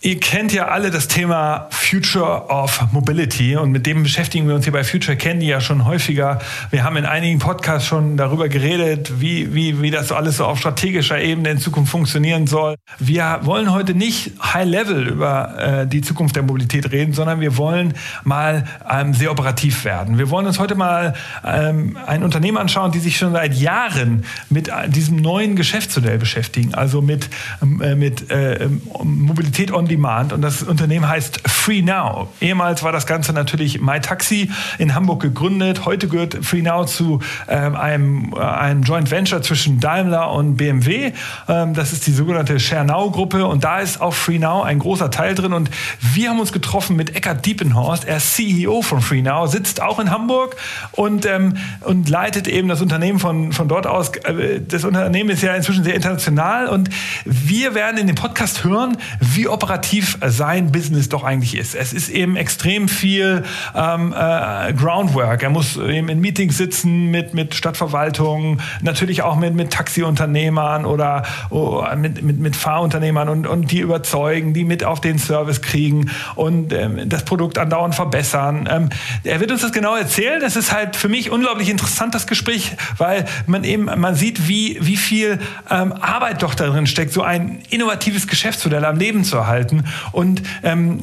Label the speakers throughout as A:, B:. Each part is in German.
A: Ihr kennt ja alle das Thema Future of Mobility und mit dem beschäftigen wir uns hier bei Future Candy ja schon häufiger. Wir haben in einigen Podcasts schon darüber geredet, wie, wie, wie das alles so auf strategischer Ebene in Zukunft funktionieren soll. Wir wollen heute nicht High Level über äh, die Zukunft der Mobilität reden, sondern wir wollen mal ähm, sehr operativ werden. Wir wollen uns heute mal ähm, ein Unternehmen anschauen, die sich schon seit Jahren mit äh, diesem neuen Geschäftsmodell beschäftigen, also mit, ähm, äh, mit äh, Mobilität on Demand und das Unternehmen heißt Free Now. Ehemals war das Ganze natürlich MyTaxi in Hamburg gegründet. Heute gehört Free Now zu ähm, einem, äh, einem Joint Venture zwischen Daimler und BMW. Ähm, das ist die sogenannte Share Now Gruppe und da ist auch Free Now ein großer Teil drin und wir haben uns getroffen mit Eckhard Diepenhorst. Er ist CEO von Free Now, sitzt auch in Hamburg und, ähm, und leitet eben das Unternehmen von, von dort aus. Äh, das Unternehmen ist ja inzwischen sehr international und wir werden in dem Podcast hören, wie operativ sein Business doch eigentlich ist. Es ist eben extrem viel ähm, äh, Groundwork. Er muss eben in Meetings sitzen mit, mit Stadtverwaltungen, natürlich auch mit, mit Taxiunternehmern oder oh, mit, mit, mit Fahrunternehmern und, und die überzeugen, die mit auf den Service kriegen und ähm, das Produkt andauernd verbessern. Ähm, er wird uns das genau erzählen. Es ist halt für mich unglaublich interessant, das Gespräch, weil man eben, man sieht, wie, wie viel ähm, Arbeit doch darin steckt, so ein innovatives Geschäftsmodell am Leben zu erhalten halten. Und ähm,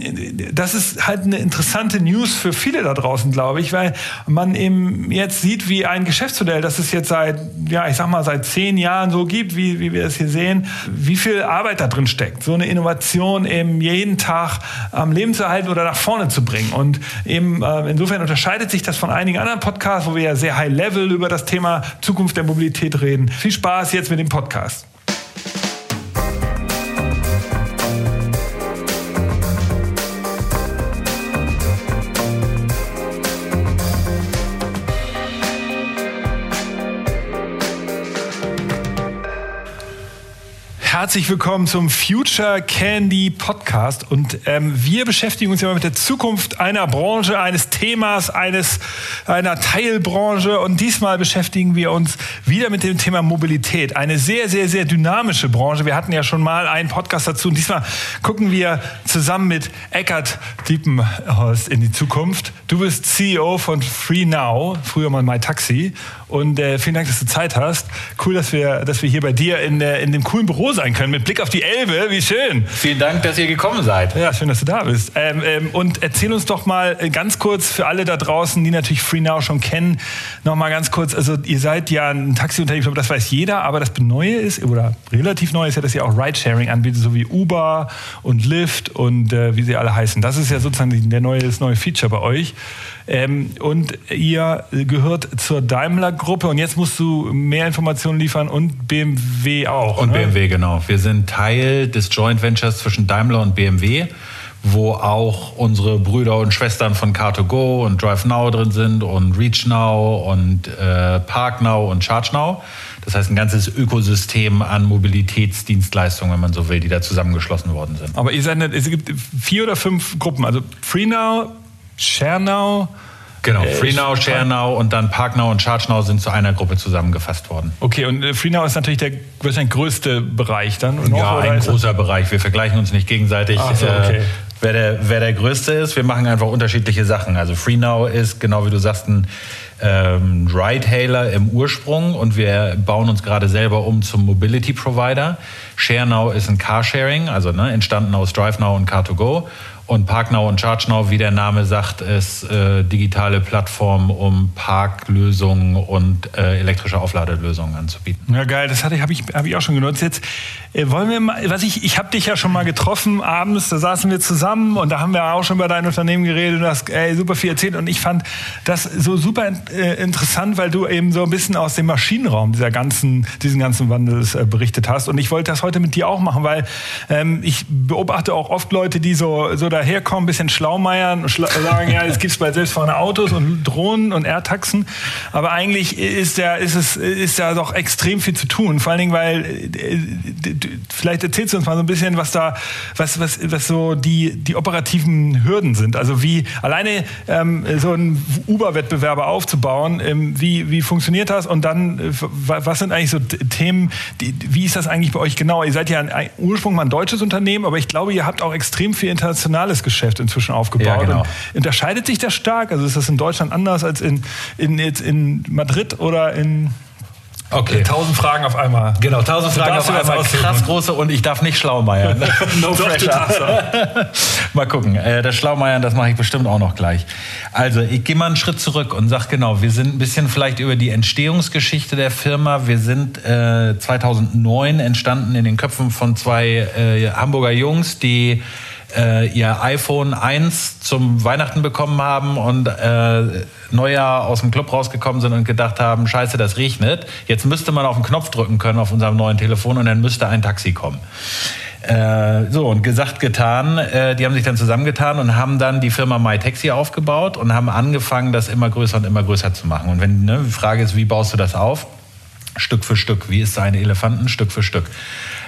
A: das ist halt eine interessante News für viele da draußen, glaube ich, weil man eben jetzt sieht, wie ein Geschäftsmodell, das es jetzt seit, ja, ich sag mal, seit zehn Jahren so gibt, wie, wie wir es hier sehen, wie viel Arbeit da drin steckt, so eine Innovation eben jeden Tag am Leben zu erhalten oder nach vorne zu bringen. Und eben äh, insofern unterscheidet sich das von einigen anderen Podcasts, wo wir ja sehr high level über das Thema Zukunft der Mobilität reden. Viel Spaß jetzt mit dem Podcast. Herzlich willkommen zum Future Candy Podcast. Und ähm, wir beschäftigen uns ja mit der Zukunft einer Branche, eines Themas, eines, einer Teilbranche. Und diesmal beschäftigen wir uns wieder mit dem Thema Mobilität. Eine sehr, sehr, sehr dynamische Branche. Wir hatten ja schon mal einen Podcast dazu. Und diesmal gucken wir zusammen mit Eckart Diepenhorst in die Zukunft. Du bist CEO von Free Now, früher mal MyTaxi. Und äh, vielen Dank, dass du Zeit hast. Cool, dass wir, dass wir hier bei dir in, der, in dem coolen Büro sein können, mit Blick auf die Elbe. Wie schön.
B: Vielen Dank, dass ihr gekommen seid.
A: Ja, schön, dass du da bist. Ähm, ähm, und erzähl uns doch mal äh, ganz kurz für alle da draußen, die natürlich FreeNow schon kennen, noch mal ganz kurz. Also ihr seid ja ein Taxiunternehmen, ich glaube, das weiß jeder, aber das Neue ist, oder relativ neu ist ja, dass ihr auch Ridesharing anbietet, so wie Uber und Lyft und äh, wie sie alle heißen. Das ist ja sozusagen der neue, das neue Feature bei euch. Ähm, und ihr gehört zur Daimler-Gruppe und jetzt musst du mehr Informationen liefern und BMW auch.
B: Und ne? BMW, genau. Wir sind Teil des Joint Ventures zwischen Daimler und BMW wo auch unsere Brüder und Schwestern von Car2Go und DriveNow drin sind und ReachNow und äh, ParkNow und ChargeNow. Das heißt ein ganzes Ökosystem an Mobilitätsdienstleistungen, wenn man so will, die da zusammengeschlossen worden sind.
A: Aber ihr seid, es gibt vier oder fünf Gruppen, also FreeNow, ShareNow.
B: Genau, äh, FreeNow, ShareNow und dann ParkNow und ChargeNow sind zu einer Gruppe zusammengefasst worden.
A: Okay, und äh, FreeNow ist natürlich der wahrscheinlich größte Bereich dann?
B: Noch, ja, ein großer Bereich. Wir vergleichen uns nicht gegenseitig. So, okay. Äh, wer, der, wer der größte ist, wir machen einfach unterschiedliche Sachen. Also FreeNow ist, genau wie du sagst, ein ähm, Ride-Hailer im Ursprung und wir bauen uns gerade selber um zum Mobility Provider. ShareNow ist ein Carsharing, also ne, entstanden aus DriveNow und Car2Go. Und ParkNow und ChargeNow, wie der Name sagt, ist äh, digitale Plattform, um Parklösungen und äh, elektrische Aufladelösungen anzubieten.
A: Ja, geil, das habe ich, hab ich auch schon genutzt. Jetzt äh, wollen wir mal, was ich, ich habe dich ja schon mal getroffen abends, da saßen wir zusammen und da haben wir auch schon über dein Unternehmen geredet und hast ey, super viel erzählt und ich fand das so super äh, interessant, weil du eben so ein bisschen aus dem Maschinenraum dieser ganzen, diesen ganzen Wandels äh, berichtet hast und ich wollte das heute mit dir auch machen, weil ähm, ich beobachte auch oft Leute, die so, so daherkommen, ein bisschen schlaumeiern und schla sagen, ja, es gibt bald selbstfahrende Autos und Drohnen und Airtaxen. Aber eigentlich ist ja, ist es, ist ja doch extrem viel zu tun. Vor allen Dingen, weil, äh, vielleicht erzählst du uns mal so ein bisschen, was da, was, was, was so die, die operativen Hürden sind. Also wie alleine ähm, so einen Uber-Wettbewerber aufzubauen. Ähm, wie, wie funktioniert das? Und dann, äh, was sind eigentlich so Themen, die, wie ist das eigentlich bei euch genau? Ihr seid ja ein, Ursprung mal ein deutsches Unternehmen, aber ich glaube, ihr habt auch extrem viel internationales Geschäft inzwischen aufgebaut. Ja, genau. unterscheidet sich das stark? Also ist das in Deutschland anders als in, in, in Madrid oder in
B: Okay. Tausend Fragen auf einmal.
A: Genau, tausend Fragen auf einmal.
B: Krass große und ich darf nicht Schlaumeiern. no pressure. mal gucken. Äh, das Schlaumeiern, das mache ich bestimmt auch noch gleich. Also, ich gehe mal einen Schritt zurück und sage genau, wir sind ein bisschen vielleicht über die Entstehungsgeschichte der Firma. Wir sind äh, 2009 entstanden in den Köpfen von zwei äh, Hamburger Jungs, die äh, ihr iPhone 1 zum Weihnachten bekommen haben und äh, Neujahr aus dem Club rausgekommen sind und gedacht haben, scheiße, das regnet. Jetzt müsste man auf den Knopf drücken können auf unserem neuen Telefon und dann müsste ein Taxi kommen. Äh, so, und gesagt, getan. Äh, die haben sich dann zusammengetan und haben dann die Firma MyTaxi aufgebaut und haben angefangen, das immer größer und immer größer zu machen. Und wenn ne, die Frage ist, wie baust du das auf? Stück für Stück. Wie ist so eine Elefanten? Stück für Stück.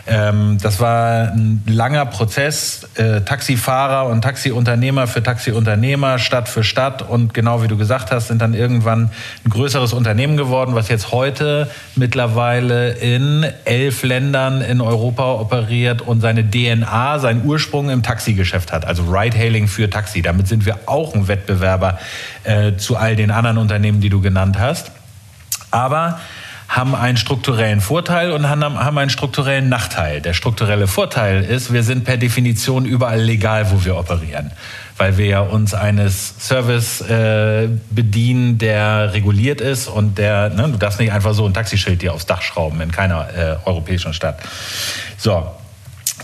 B: Ähm, das war ein langer Prozess, äh, Taxifahrer und Taxiunternehmer für Taxiunternehmer, Stadt für Stadt. Und genau wie du gesagt hast, sind dann irgendwann ein größeres Unternehmen geworden, was jetzt heute mittlerweile in elf Ländern in Europa operiert und seine DNA, seinen Ursprung im Taxigeschäft hat. Also Ride-Hailing für Taxi. Damit sind wir auch ein Wettbewerber äh, zu all den anderen Unternehmen, die du genannt hast. Aber haben einen strukturellen Vorteil und haben einen strukturellen Nachteil. Der strukturelle Vorteil ist, wir sind per Definition überall legal, wo wir operieren, weil wir ja uns eines Service äh, bedienen, der reguliert ist und der, ne, du darfst nicht einfach so ein Taxischild dir aufs Dach schrauben in keiner äh, europäischen Stadt. So,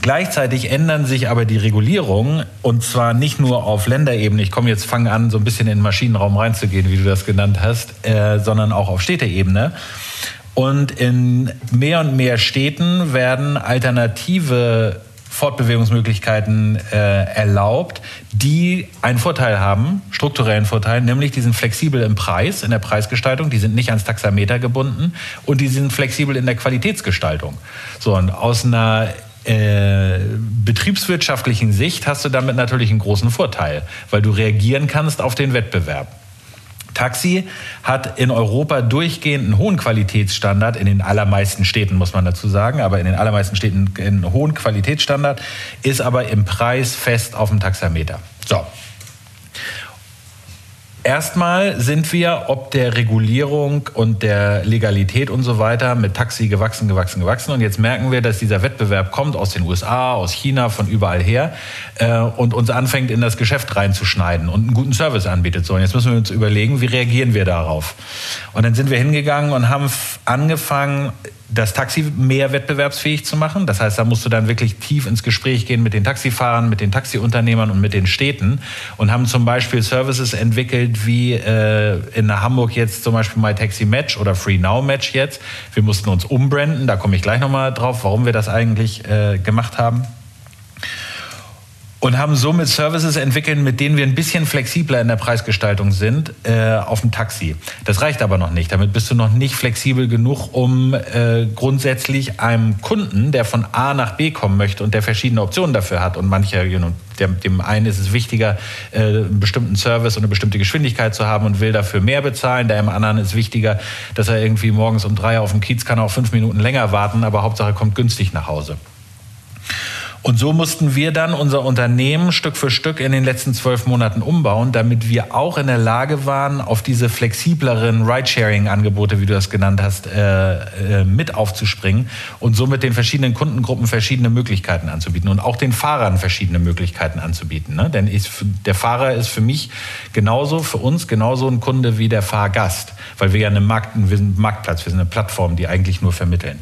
B: Gleichzeitig ändern sich aber die Regulierungen und zwar nicht nur auf Länderebene. Ich komme jetzt, fange an, so ein bisschen in den Maschinenraum reinzugehen, wie du das genannt hast, äh, sondern auch auf Städteebene. Und in mehr und mehr Städten werden alternative Fortbewegungsmöglichkeiten äh, erlaubt, die einen Vorteil haben, strukturellen Vorteil, nämlich die sind flexibel im Preis, in der Preisgestaltung, die sind nicht ans Taxameter gebunden und die sind flexibel in der Qualitätsgestaltung. So, und aus einer äh, betriebswirtschaftlichen Sicht hast du damit natürlich einen großen Vorteil, weil du reagieren kannst auf den Wettbewerb. Taxi hat in Europa durchgehend einen hohen Qualitätsstandard, in den allermeisten Städten muss man dazu sagen, aber in den allermeisten Städten einen hohen Qualitätsstandard, ist aber im Preis fest auf dem Taxameter. So, Erstmal sind wir ob der Regulierung und der Legalität und so weiter mit Taxi gewachsen, gewachsen, gewachsen. Und jetzt merken wir, dass dieser Wettbewerb kommt aus den USA, aus China, von überall her äh, und uns anfängt, in das Geschäft reinzuschneiden und einen guten Service anbietet. So, und jetzt müssen wir uns überlegen, wie reagieren wir darauf? Und dann sind wir hingegangen und haben angefangen, das Taxi mehr wettbewerbsfähig zu machen. Das heißt, da musst du dann wirklich tief ins Gespräch gehen mit den Taxifahrern, mit den Taxiunternehmern und mit den Städten und haben zum Beispiel Services entwickelt wie äh, in Hamburg jetzt zum Beispiel My Taxi Match oder Free Now Match jetzt. Wir mussten uns umbranden, da komme ich gleich nochmal drauf, warum wir das eigentlich äh, gemacht haben und haben somit Services entwickelt, mit denen wir ein bisschen flexibler in der Preisgestaltung sind äh, auf dem Taxi. Das reicht aber noch nicht. Damit bist du noch nicht flexibel genug, um äh, grundsätzlich einem Kunden, der von A nach B kommen möchte und der verschiedene Optionen dafür hat und manche, you know, dem, dem einen ist es wichtiger, äh, einen bestimmten Service und eine bestimmte Geschwindigkeit zu haben und will dafür mehr bezahlen. Der anderen ist wichtiger, dass er irgendwie morgens um drei auf dem Kiez kann, auch fünf Minuten länger warten, aber Hauptsache kommt günstig nach Hause. Und so mussten wir dann unser Unternehmen Stück für Stück in den letzten zwölf Monaten umbauen, damit wir auch in der Lage waren, auf diese flexibleren Ridesharing-Angebote, wie du das genannt hast, äh, äh, mit aufzuspringen und somit den verschiedenen Kundengruppen verschiedene Möglichkeiten anzubieten und auch den Fahrern verschiedene Möglichkeiten anzubieten. Ne? Denn ich, der Fahrer ist für mich genauso, für uns genauso ein Kunde wie der Fahrgast, weil wir ja eine Markt, wir sind ein Marktplatz, wir sind eine Plattform, die eigentlich nur vermitteln.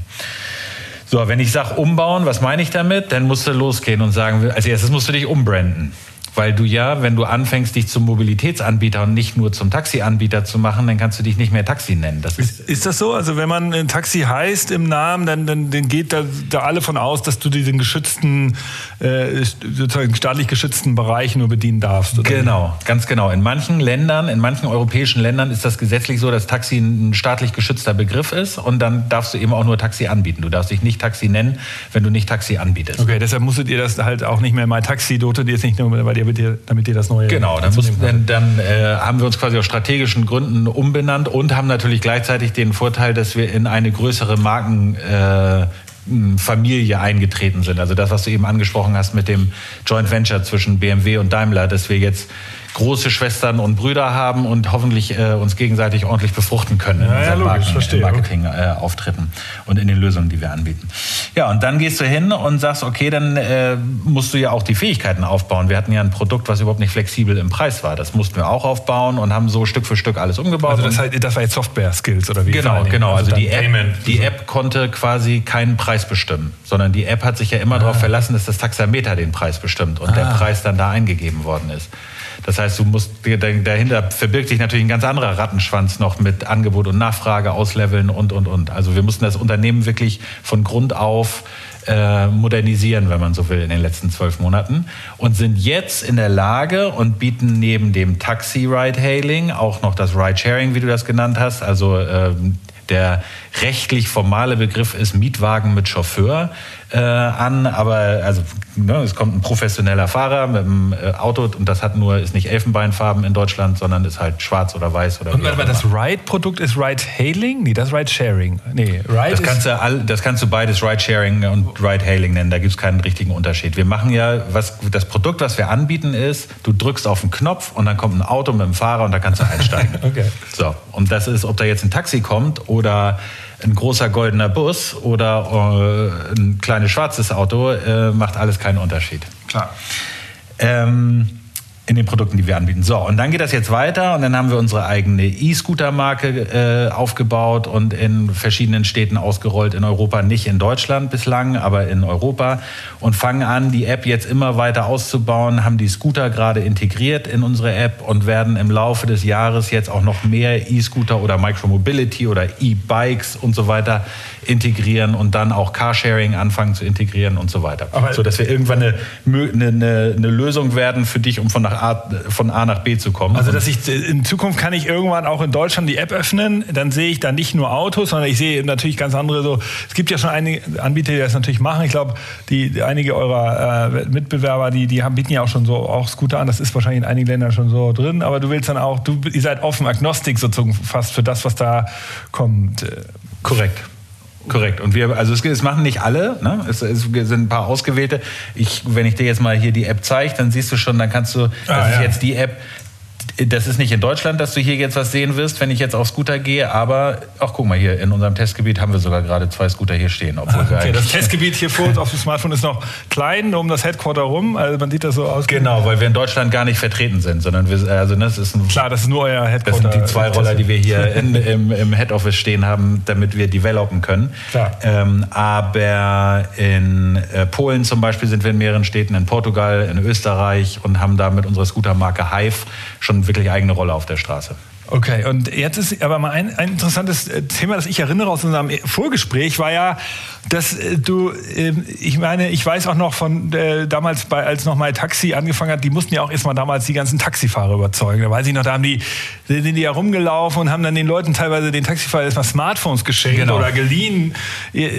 B: So, wenn ich sage umbauen, was meine ich damit? Dann musst du losgehen und sagen, als erstes musst du dich umbranden. Weil du ja, wenn du anfängst, dich zum Mobilitätsanbieter und nicht nur zum Taxianbieter zu machen, dann kannst du dich nicht mehr Taxi nennen.
A: Das ist, ist das so? Also wenn man ein Taxi heißt im Namen, dann, dann, dann geht da, da alle von aus, dass du diesen geschützten, äh, sozusagen staatlich geschützten Bereich nur bedienen darfst.
B: Oder? Genau, ganz genau. In manchen Ländern, in manchen europäischen Ländern ist das gesetzlich so, dass Taxi ein staatlich geschützter Begriff ist und dann darfst du eben auch nur Taxi anbieten. Du darfst dich nicht Taxi nennen, wenn du nicht Taxi anbietest.
A: Okay, deshalb musstet ihr das halt auch nicht mehr mal Taxi, dotet ihr es nicht nur, weil ihr, damit ihr das neue.
B: Genau, dann, muss, dann, dann äh, haben wir uns quasi aus strategischen Gründen umbenannt und haben natürlich gleichzeitig den Vorteil, dass wir in eine größere Marken. Äh, Familie eingetreten sind. Also das, was du eben angesprochen hast mit dem Joint Venture zwischen BMW und Daimler, dass wir jetzt große Schwestern und Brüder haben und hoffentlich äh, uns gegenseitig ordentlich befruchten können
A: ja, in ja, logisch,
B: Marken, Marketing-Auftritten äh, und in den Lösungen, die wir anbieten. Ja, und dann gehst du hin und sagst, okay, dann äh, musst du ja auch die Fähigkeiten aufbauen. Wir hatten ja ein Produkt, was überhaupt nicht flexibel im Preis war. Das mussten wir auch aufbauen und haben so Stück für Stück alles umgebaut.
A: Also das, heißt, das war jetzt Software-Skills oder wie?
B: Genau, genau. Also, also die, App, die App konnte quasi keinen Preis bestimmen, sondern die App hat sich ja immer ah. darauf verlassen, dass das Taxameter den Preis bestimmt und ah. der Preis dann da eingegeben worden ist. Das heißt, du musst dahinter verbirgt sich natürlich ein ganz anderer Rattenschwanz noch mit Angebot und Nachfrage, Ausleveln und und und. Also wir mussten das Unternehmen wirklich von Grund auf äh, modernisieren, wenn man so will, in den letzten zwölf Monaten und sind jetzt in der Lage und bieten neben dem Taxi-Ride-Hailing auch noch das Ride-Sharing, wie du das genannt hast, also ähm, der rechtlich formale Begriff ist Mietwagen mit Chauffeur äh, an, aber also ne, es kommt ein professioneller Fahrer mit einem äh, Auto und das hat nur ist nicht Elfenbeinfarben in Deutschland, sondern ist halt schwarz oder weiß oder.
A: Und aber das Ride-Produkt ist Ride-Hailing? Nee, das ist Ride-Sharing. Nee,
B: Ride das kannst, du all, das kannst du beides Ride-Sharing und Ride-Hailing nennen. Da gibt es keinen richtigen Unterschied. Wir machen ja, was das Produkt, was wir anbieten, ist, du drückst auf den Knopf und dann kommt ein Auto mit einem Fahrer und da kannst du einsteigen.
A: okay.
B: So, und das ist, ob da jetzt ein Taxi kommt oder ein großer goldener Bus oder äh, ein kleines schwarzes Auto, äh, macht alles keinen Unterschied.
A: Klar.
B: Ähm, in den Produkten, die wir anbieten. So, und dann geht das jetzt weiter und dann haben wir unsere eigene E-Scooter-Marke äh, aufgebaut und in verschiedenen Städten ausgerollt in Europa, nicht in Deutschland bislang, aber in Europa und fangen an, die App jetzt immer weiter auszubauen, haben die Scooter gerade integriert in unsere App und werden im Laufe des Jahres jetzt auch noch mehr E-Scooter oder Micromobility oder E-Bikes und so weiter integrieren und dann auch Carsharing anfangen zu integrieren und so weiter.
A: Aber
B: so dass wir irgendwann eine, eine, eine, Lösung werden für dich, um von, A, von A nach B zu kommen.
A: Also dass ich in Zukunft kann ich irgendwann auch in Deutschland die App öffnen, dann sehe ich da nicht nur Autos, sondern ich sehe natürlich ganz andere so. Es gibt ja schon einige Anbieter, die das natürlich machen. Ich glaube, die einige eurer äh, Mitbewerber, die die haben, bieten ja auch schon so auch Scooter an. Das ist wahrscheinlich in einigen Ländern schon so drin. Aber du willst dann auch, du ihr seid offen, Agnostik sozusagen fast für das, was da kommt.
B: Korrekt. Korrekt. Und wir, also es, es machen nicht alle, ne? es, es, sind ein paar ausgewählte. Ich, wenn ich dir jetzt mal hier die App zeige, dann siehst du schon, dann kannst du, das ah, ist ja. jetzt die App, das ist nicht in Deutschland, dass du hier jetzt was sehen wirst, wenn ich jetzt auf Scooter gehe, aber ach guck mal hier, in unserem Testgebiet haben wir sogar gerade zwei Scooter hier stehen.
A: Obwohl ah, okay, das Testgebiet hier vor uns auf dem Smartphone ist noch klein um das Headquarter rum, also man sieht das so aus.
B: Genau, weil wir in Deutschland gar nicht vertreten sind, sondern wir, also
A: das
B: ist ein,
A: Klar, das ist nur euer Headquarter.
B: Das sind die zwei Roller, die wir hier in, im, im Head Office stehen haben, damit wir developen können.
A: Klar.
B: Ähm, aber in äh, Polen zum Beispiel sind wir in mehreren Städten, in Portugal, in Österreich und haben da mit unserer Scootermarke Hive schon wirklich eigene Rolle auf der Straße.
A: Okay, und jetzt ist aber mal ein, ein interessantes äh, Thema, das ich erinnere aus unserem Vorgespräch, war ja, dass äh, du, ähm, ich meine, ich weiß auch noch von äh, damals, bei, als noch mal Taxi angefangen hat, die mussten ja auch erstmal damals die ganzen Taxifahrer überzeugen. Da weiß ich noch, da haben die, sind die ja rumgelaufen und haben dann den Leuten teilweise den Taxifahrer erstmal Smartphones geschenkt genau. oder geliehen.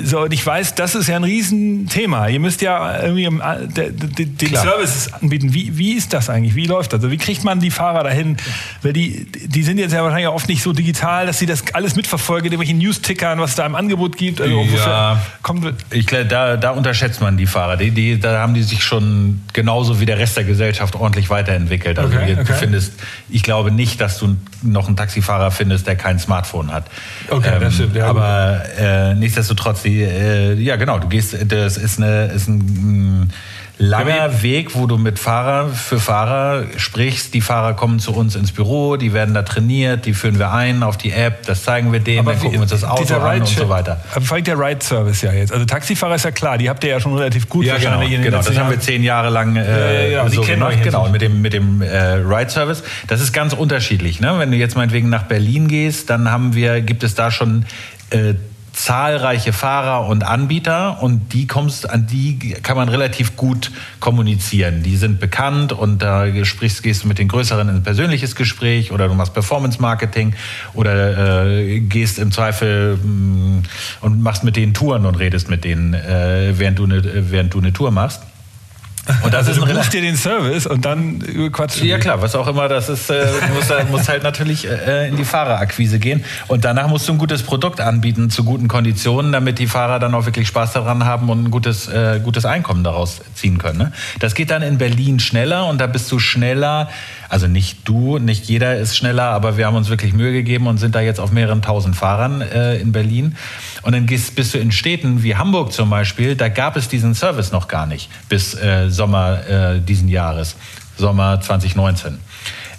A: So, und ich weiß, das ist ja ein Riesenthema. Ihr müsst ja irgendwie den Service anbieten. Wie, wie ist das eigentlich? Wie läuft das? Also wie kriegt man die Fahrer dahin? Weil die, die sind jetzt ja wahrscheinlich oft nicht so digital, dass sie das alles mitverfolgen, irgendwelche News-Tickern, was es da im Angebot gibt.
B: Also, ja kommt. Ich glaube, da, da unterschätzt man die Fahrer. Die, die, da haben die sich schon genauso wie der Rest der Gesellschaft ordentlich weiterentwickelt. Also okay, okay. du findest, ich glaube nicht, dass du noch einen Taxifahrer findest, der kein Smartphone hat.
A: Okay, ähm, das stimmt. Ja,
B: aber äh, nichtsdestotrotz, die, äh, ja genau, du gehst, das ist, eine, ist ein langer Weg, wo du mit Fahrer für Fahrer sprichst. Die Fahrer kommen zu uns ins Büro, die werden da trainiert, die führen wir ein auf die App, das zeigen wir denen, Aber dann gucken wir uns das Auto an und so weiter.
A: Aber vor allem der Ride-Service ja jetzt. Also Taxifahrer ist ja klar, die habt ihr ja schon relativ gut
B: ja, genau, genau. das haben wir zehn Jahre lang äh, ja, ja, so gemacht. Genau, mit dem, mit dem äh, Ride-Service. Das ist ganz unterschiedlich. Ne? Wenn du jetzt meinetwegen nach Berlin gehst, dann haben wir, gibt es da schon äh, zahlreiche Fahrer und Anbieter und die kommst, an die kann man relativ gut kommunizieren. Die sind bekannt und da sprichst, gehst du mit den Größeren in ein persönliches Gespräch oder du machst Performance Marketing oder äh, gehst im Zweifel mh, mm, und machst mit denen Touren und redest mit denen, äh, während, du eine, während du eine Tour machst.
A: Und das also ist du buchst dir den Service und dann quatsch.
B: Ja klar, was auch immer das ist, äh, muss, muss halt natürlich äh, in die Fahrerakquise gehen. Und danach musst du ein gutes Produkt anbieten zu guten Konditionen, damit die Fahrer dann auch wirklich Spaß daran haben und ein gutes, äh, gutes Einkommen daraus ziehen können. Ne? Das geht dann in Berlin schneller und da bist du schneller. Also nicht du, nicht jeder ist schneller, aber wir haben uns wirklich Mühe gegeben und sind da jetzt auf mehreren tausend Fahrern äh, in Berlin. Und dann gehst, bist du in Städten wie Hamburg zum Beispiel, da gab es diesen Service noch gar nicht bis äh, Sommer äh, diesen Jahres, Sommer 2019.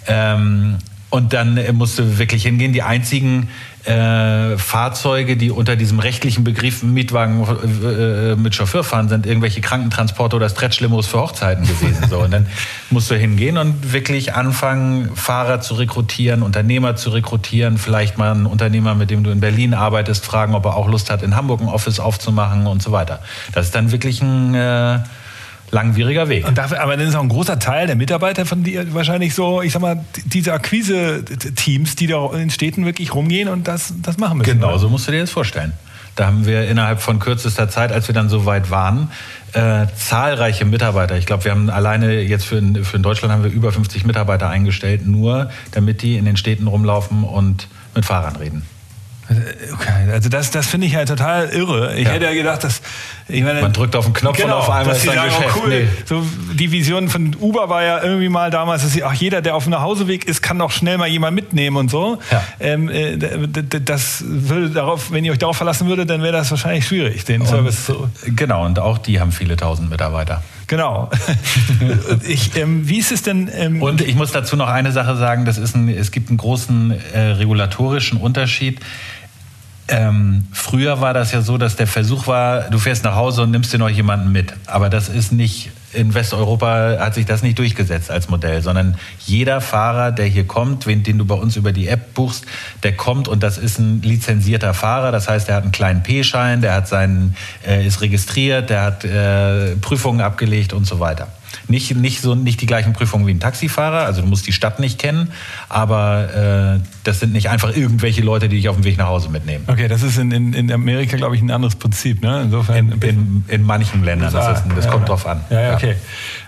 B: Ähm, und dann musst du wirklich hingehen. Die einzigen äh, Fahrzeuge, die unter diesem rechtlichen Begriff Mietwagen äh, äh, mit Chauffeur fahren, sind irgendwelche Krankentransporte oder Stretchlimos für Hochzeiten gewesen. So. Und dann musst du hingehen und wirklich anfangen, Fahrer zu rekrutieren, Unternehmer zu rekrutieren, vielleicht mal einen Unternehmer, mit dem du in Berlin arbeitest, fragen, ob er auch Lust hat, in Hamburg ein Office aufzumachen und so weiter. Das ist dann wirklich ein äh, langwieriger Weg.
A: Und dafür, aber dann ist auch ein großer Teil der Mitarbeiter von dir wahrscheinlich so, ich sag mal, diese Akquise-Teams, die da in Städten wirklich rumgehen und das, das machen müssen.
B: Genau, oder? so musst du dir das vorstellen. Da haben wir innerhalb von kürzester Zeit, als wir dann so weit waren, äh, zahlreiche Mitarbeiter. Ich glaube, wir haben alleine jetzt für, für Deutschland haben wir über 50 Mitarbeiter eingestellt, nur damit die in den Städten rumlaufen und mit Fahrern reden.
A: Okay, also das, das finde ich halt total irre. Ich ja. hätte ja gedacht, dass
B: ich meine, man drückt auf den Knopf genau, und auf einmal ist ein sagen, Geschäft.
A: Oh cool. nee. So die Vision von Uber war ja irgendwie mal damals, dass sie, ach jeder, der auf dem Nachhauseweg ist, kann doch schnell mal jemand mitnehmen und so. Ja. Ähm, äh, das würde darauf, wenn ihr euch darauf verlassen würdet, dann wäre das wahrscheinlich schwierig, den und, Service zu.
B: Genau, und auch die haben viele tausend Mitarbeiter.
A: Genau. ich, ähm, wie ist es denn?
B: Ähm und ich muss dazu noch eine Sache sagen: das ist ein, Es gibt einen großen äh, regulatorischen Unterschied. Ähm, früher war das ja so, dass der Versuch war, du fährst nach Hause und nimmst dir noch jemanden mit. Aber das ist nicht, in Westeuropa hat sich das nicht durchgesetzt als Modell, sondern jeder Fahrer, der hier kommt, den du bei uns über die App buchst, der kommt und das ist ein lizenzierter Fahrer. Das heißt, der hat einen kleinen P-Schein, der hat seinen, äh, ist registriert, der hat äh, Prüfungen abgelegt und so weiter. Nicht, nicht, so, nicht die gleichen Prüfungen wie ein Taxifahrer, also du musst die Stadt nicht kennen, aber äh, das sind nicht einfach irgendwelche Leute, die dich auf dem Weg nach Hause mitnehmen.
A: Okay, das ist in, in, in Amerika, glaube ich, ein anderes Prinzip. Ne?
B: Insofern in, in, in manchen Ländern, das, ist, das ja, kommt drauf an.
A: Ja, ja okay.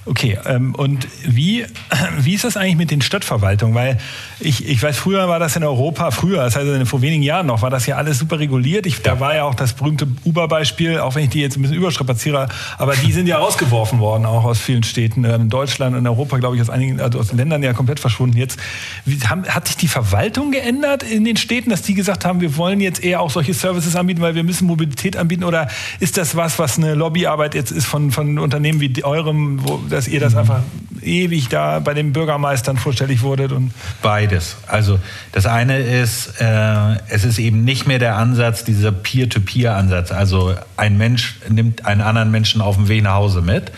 A: Okay, ähm, und wie, wie ist das eigentlich mit den Stadtverwaltungen? Weil ich, ich weiß, früher war das in Europa, früher, das heißt vor wenigen Jahren noch, war das ja alles super reguliert. Ich, da war ja auch das berühmte Uber-Beispiel, auch wenn ich die jetzt ein bisschen überstrapaziere, aber die sind ja rausgeworfen worden, auch aus vielen Städten. Äh, in Deutschland, in Europa, glaube ich, aus einigen, also aus den Ländern ja komplett verschwunden jetzt. Wie, haben, hat sich die Verwaltung geändert in den Städten, dass die gesagt haben, wir wollen jetzt eher auch solche Services anbieten, weil wir müssen Mobilität anbieten? Oder ist das was, was eine Lobbyarbeit jetzt ist von, von Unternehmen wie eurem, wo dass ihr das einfach ewig da bei den Bürgermeistern vorstellig wurdet? Und
B: Beides. Also das eine ist, äh, es ist eben nicht mehr der Ansatz, dieser Peer-to-Peer-Ansatz. Also ein Mensch nimmt einen anderen Menschen auf dem Weg nach Hause mit.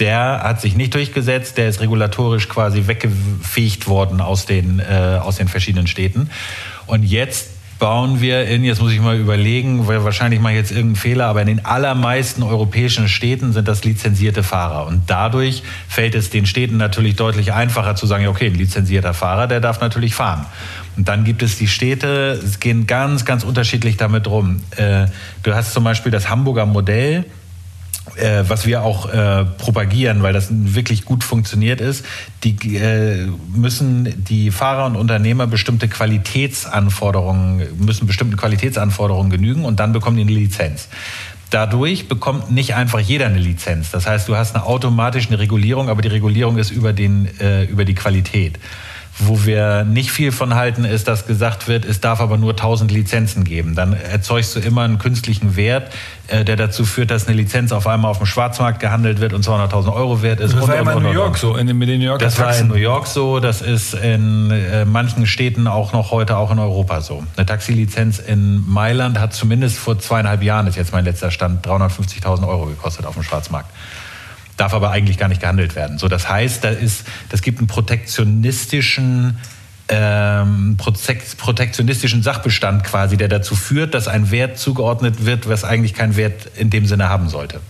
B: Der hat sich nicht durchgesetzt, der ist regulatorisch quasi weggefegt worden aus den, äh, aus den verschiedenen Städten. Und jetzt bauen wir in, jetzt muss ich mal überlegen, weil wahrscheinlich mache ich jetzt irgendeinen Fehler, aber in den allermeisten europäischen Städten sind das lizenzierte Fahrer. Und dadurch fällt es den Städten natürlich deutlich einfacher zu sagen, okay, ein lizenzierter Fahrer, der darf natürlich fahren. Und dann gibt es die Städte, es gehen ganz, ganz unterschiedlich damit rum. Äh, du hast zum Beispiel das Hamburger Modell, äh, was wir auch äh, propagieren, weil das wirklich gut funktioniert ist, die äh, müssen die Fahrer und Unternehmer bestimmte Qualitätsanforderungen, müssen bestimmten Qualitätsanforderungen genügen und dann bekommen die eine Lizenz. Dadurch bekommt nicht einfach jeder eine Lizenz. Das heißt, du hast eine automatische Regulierung, aber die Regulierung ist über, den, äh, über die Qualität. Wo wir nicht viel von halten, ist, dass gesagt wird, es darf aber nur 1000 Lizenzen geben. Dann erzeugst du immer einen künstlichen Wert, äh, der dazu führt, dass eine Lizenz auf einmal auf dem Schwarzmarkt gehandelt wird und 200.000 Euro wert ist.
A: Das
B: war
A: ja in New York so, in, mit den New Yorker
B: Das war in New York so, das ist in äh, manchen Städten auch noch heute auch in Europa so. Eine Taxilizenz in Mailand hat zumindest vor zweieinhalb Jahren, ist jetzt mein letzter Stand, 350.000 Euro gekostet auf dem Schwarzmarkt darf aber eigentlich gar nicht gehandelt werden. So, das heißt, da ist, das gibt einen protektionistischen ähm, protektionistischen Sachbestand quasi, der dazu führt, dass ein Wert zugeordnet wird, was eigentlich keinen Wert in dem Sinne haben sollte.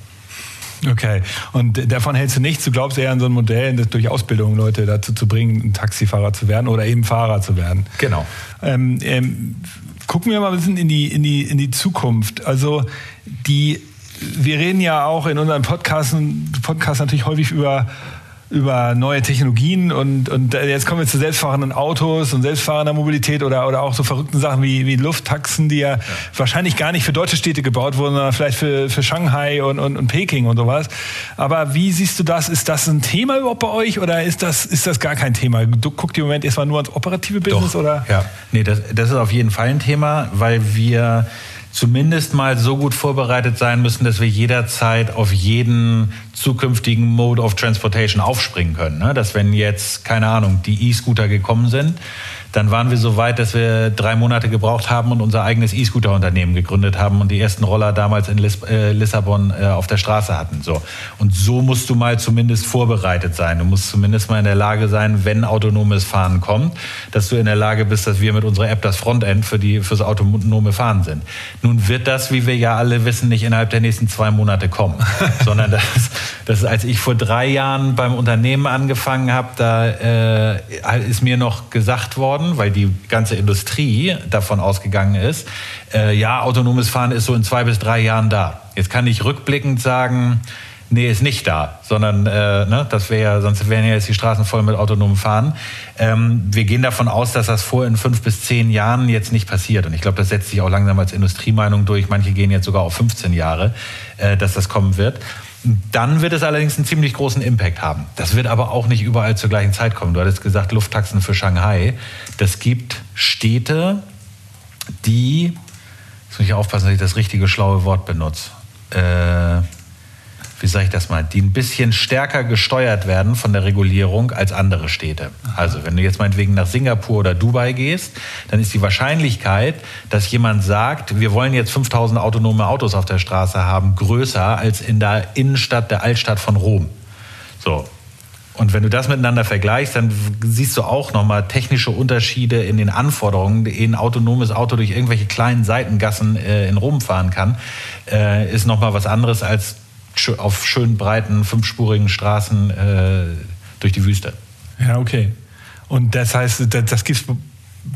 A: Okay, und davon hältst du nichts? Du glaubst eher an so ein Modell, das durch Ausbildung Leute dazu zu bringen, ein Taxifahrer zu werden oder eben Fahrer zu werden.
B: Genau. Ähm,
A: ähm, gucken wir mal ein bisschen in die, in die, in die Zukunft. Also die wir reden ja auch in unseren Podcasten, Podcast natürlich häufig über über neue Technologien und, und jetzt kommen wir zu selbstfahrenden Autos und selbstfahrender Mobilität oder, oder auch so verrückten Sachen wie, wie Lufttaxen, die ja, ja, wahrscheinlich gar nicht für deutsche Städte gebaut wurden, sondern vielleicht für, für Shanghai und, und, und Peking und sowas. Aber wie siehst du das? Ist das ein Thema überhaupt bei euch oder ist das, ist das gar kein Thema? Du guckst im Moment erstmal nur ans operative Business
B: Doch,
A: oder?
B: Ja, nee, das, das ist auf jeden Fall ein Thema, weil wir zumindest mal so gut vorbereitet sein müssen, dass wir jederzeit auf jeden zukünftigen Mode of Transportation aufspringen können. Ne? Dass wenn jetzt, keine Ahnung, die E-Scooter gekommen sind, dann waren wir so weit, dass wir drei Monate gebraucht haben und unser eigenes E-Scooter-Unternehmen gegründet haben und die ersten Roller damals in Lis äh, Lissabon äh, auf der Straße hatten. So. Und so musst du mal zumindest vorbereitet sein. Du musst zumindest mal in der Lage sein, wenn autonomes Fahren kommt, dass du in der Lage bist, dass wir mit unserer App das Frontend für die, fürs autonome Fahren sind. Nun wird das, wie wir ja alle wissen, nicht innerhalb der nächsten zwei Monate kommen, sondern das, das, als ich vor drei Jahren beim Unternehmen angefangen habe, da äh, ist mir noch gesagt worden, worden, weil die ganze Industrie davon ausgegangen ist, äh, ja, autonomes Fahren ist so in zwei bis drei Jahren da. Jetzt kann ich rückblickend sagen, nee, ist nicht da, sondern äh, ne, das wäre ja, sonst wären ja jetzt die Straßen voll mit autonomem Fahren. Ähm, wir gehen davon aus, dass das vor in fünf bis zehn Jahren jetzt nicht passiert. Und ich glaube, das setzt sich auch langsam als Industriemeinung durch. Manche gehen jetzt sogar auf 15 Jahre, äh, dass das kommen wird. Dann wird es allerdings einen ziemlich großen Impact haben. Das wird aber auch nicht überall zur gleichen Zeit kommen. Du hattest gesagt, Lufttaxen für Shanghai. Das gibt Städte, die, jetzt muss ich aufpassen, dass ich das richtige schlaue Wort benutze. Äh, wie sage ich das mal, die ein bisschen stärker gesteuert werden von der Regulierung als andere Städte. Also wenn du jetzt meinetwegen nach Singapur oder Dubai gehst, dann ist die Wahrscheinlichkeit, dass jemand sagt, wir wollen jetzt 5000 autonome Autos auf der Straße haben, größer als in der Innenstadt der Altstadt von Rom. So. Und wenn du das miteinander vergleichst, dann siehst du auch nochmal technische Unterschiede in den Anforderungen. Ein autonomes Auto durch irgendwelche kleinen Seitengassen äh, in Rom fahren kann, äh, ist nochmal was anderes als auf schönen, breiten, fünfspurigen Straßen äh, durch die Wüste.
A: Ja, okay. Und das heißt, das, das gibt es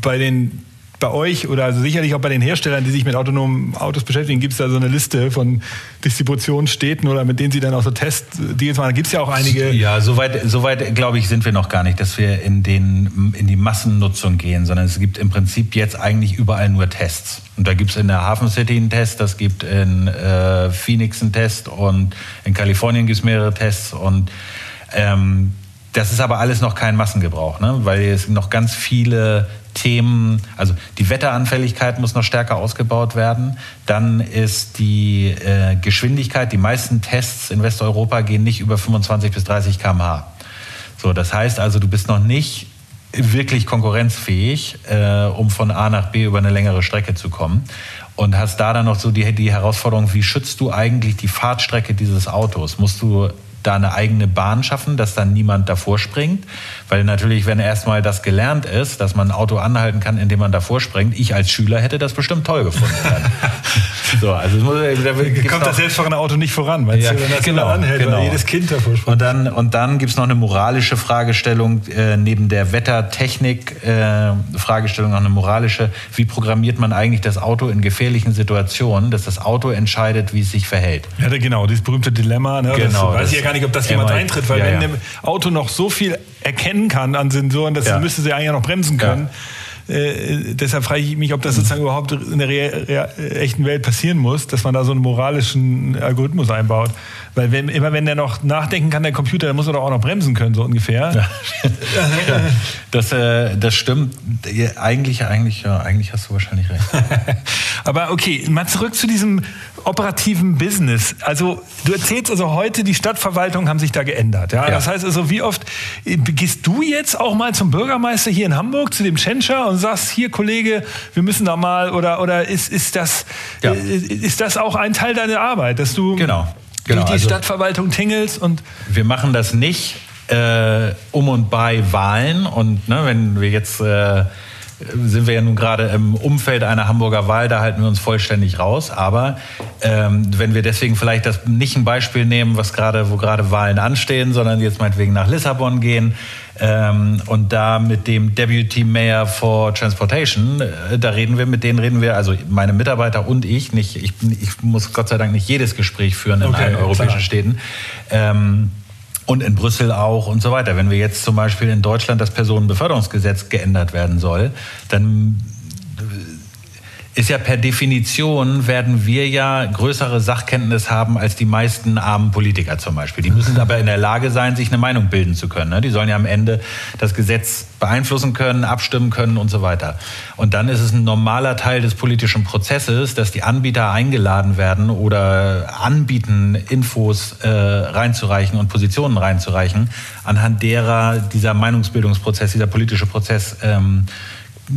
A: bei den bei euch oder also sicherlich auch bei den Herstellern, die sich mit autonomen Autos beschäftigen, gibt es da so eine Liste von Distributionsstädten oder mit denen sie dann auch so Testdeals machen? Da gibt es ja auch einige.
B: Ja, soweit, soweit glaube ich, sind wir noch gar nicht, dass wir in, den, in die Massennutzung gehen, sondern es gibt im Prinzip jetzt eigentlich überall nur Tests. Und da gibt es in der Hafen City einen Test, das gibt in äh, Phoenix einen Test und in Kalifornien gibt es mehrere Tests und ähm, das ist aber alles noch kein Massengebrauch, ne? weil es noch ganz viele Themen, also die Wetteranfälligkeit muss noch stärker ausgebaut werden. Dann ist die äh, Geschwindigkeit, die meisten Tests in Westeuropa gehen nicht über 25 bis 30 km/h. So, das heißt also, du bist noch nicht wirklich konkurrenzfähig, äh, um von A nach B über eine längere Strecke zu kommen. Und hast da dann noch so die, die Herausforderung, wie schützt du eigentlich die Fahrtstrecke dieses Autos? Musst du da eine eigene Bahn schaffen, dass dann niemand davor springt. Weil natürlich, wenn erstmal das gelernt ist, dass man ein Auto anhalten kann, indem man davor springt, ich als Schüler hätte das bestimmt toll gefunden.
A: so, also muss, da kommt das selbstfahrende Auto nicht voran,
B: weil ja, du, wenn das genau, anhält, genau. jedes Kind davor springt. Und dann, und dann gibt es noch eine moralische Fragestellung äh, neben der Wettertechnik, äh, noch eine moralische, wie programmiert man eigentlich das Auto in gefährlichen Situationen, dass das Auto entscheidet, wie es sich verhält.
A: Ja, genau, dieses berühmte Dilemma. Ne? Genau, das weiß ich ja gar nicht, ob das jemand eintritt, weil ja, wenn ein Auto noch so viel erkennen kann an Sensoren, das ja. müsste sie eigentlich noch bremsen können. Äh, deshalb frage ich mich, ob das sozusagen überhaupt in der echten Welt passieren muss, dass man da so einen moralischen Algorithmus einbaut. Weil wenn, immer wenn der noch nachdenken kann, der Computer, dann muss er doch auch noch bremsen können, so ungefähr. Ja.
B: ja, das, äh, das stimmt. Eigentlich, eigentlich, ja, eigentlich hast du wahrscheinlich recht.
A: Aber okay, mal zurück zu diesem operativen Business. Also du erzählst also heute, die Stadtverwaltungen haben sich da geändert. Ja? ja. Das heißt also, wie oft gehst du jetzt auch mal zum Bürgermeister hier in Hamburg, zu dem Tschentscher und sagst, hier Kollege, wir müssen da mal oder, oder ist, ist, das, ja. Äh, ist das auch ein Teil deiner Arbeit, dass du
B: genau.
A: Genau, durch die also, Stadtverwaltung tingelst und
B: wir machen das nicht äh, um und bei Wahlen und ne, wenn wir jetzt äh, sind wir ja nun gerade im Umfeld einer Hamburger Wahl, da halten wir uns vollständig raus. Aber ähm, wenn wir deswegen vielleicht das nicht ein Beispiel nehmen, was gerade, wo gerade Wahlen anstehen, sondern jetzt meinetwegen nach Lissabon gehen ähm, und da mit dem Deputy Mayor for Transportation, äh, da reden wir, mit denen reden wir, also meine Mitarbeiter und ich, nicht, ich, ich muss Gott sei Dank nicht jedes Gespräch führen in okay, allen europäischen klar. Städten. Ähm, und in Brüssel auch und so weiter. Wenn wir jetzt zum Beispiel in Deutschland das Personenbeförderungsgesetz geändert werden soll, dann ist ja per Definition, werden wir ja größere Sachkenntnis haben als die meisten armen Politiker zum Beispiel. Die müssen aber in der Lage sein, sich eine Meinung bilden zu können. Ne? Die sollen ja am Ende das Gesetz beeinflussen können, abstimmen können und so weiter. Und dann ist es ein normaler Teil des politischen Prozesses, dass die Anbieter eingeladen werden oder anbieten, Infos äh, reinzureichen und Positionen reinzureichen, anhand derer dieser Meinungsbildungsprozess, dieser politische Prozess ähm,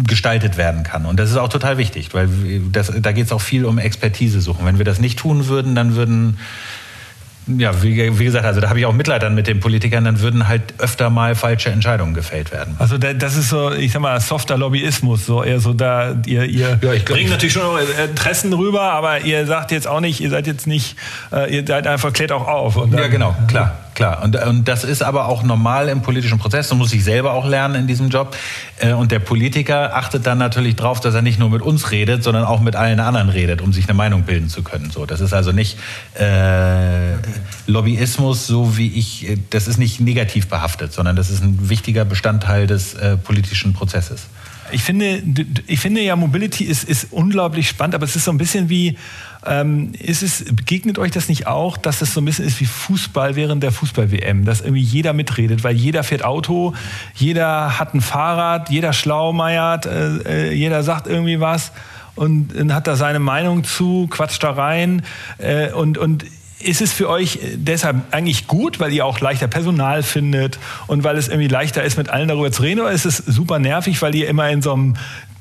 B: gestaltet werden kann. Und das ist auch total wichtig, weil das, da geht es auch viel um Expertise suchen. Wenn wir das nicht tun würden, dann würden ja, wie, wie, gesagt, also da habe ich auch Mitleid dann mit den Politikern, dann würden halt öfter mal falsche Entscheidungen gefällt werden.
A: Also das ist so, ich sag mal, softer Lobbyismus, so eher so da, ihr, ihr ja, bringt natürlich schon Interessen rüber, aber ihr sagt jetzt auch nicht, ihr seid jetzt nicht, äh, ihr seid einfach, klärt auch auf.
B: Dann, ja, genau, klar. Klar, und, und das ist aber auch normal im politischen Prozess. Das muss ich selber auch lernen in diesem Job. Äh, und der Politiker achtet dann natürlich darauf, dass er nicht nur mit uns redet, sondern auch mit allen anderen redet, um sich eine Meinung bilden zu können. So, das ist also nicht äh, Lobbyismus, so wie ich, äh, das ist nicht negativ behaftet, sondern das ist ein wichtiger Bestandteil des äh, politischen Prozesses.
A: Ich finde, ich finde ja, Mobility ist, ist unglaublich spannend, aber es ist so ein bisschen wie, ähm, ist es, begegnet euch das nicht auch, dass es so ein bisschen ist wie Fußball während der Fußball-WM, dass irgendwie jeder mitredet, weil jeder fährt Auto, jeder hat ein Fahrrad, jeder schlaumeiert, äh, äh jeder sagt irgendwie was und, und, hat da seine Meinung zu, quatscht da rein äh, und, und ist es für euch deshalb eigentlich gut, weil ihr auch leichter Personal findet und weil es irgendwie leichter ist, mit allen darüber zu reden? Oder ist es super nervig, weil ihr immer in so, einem,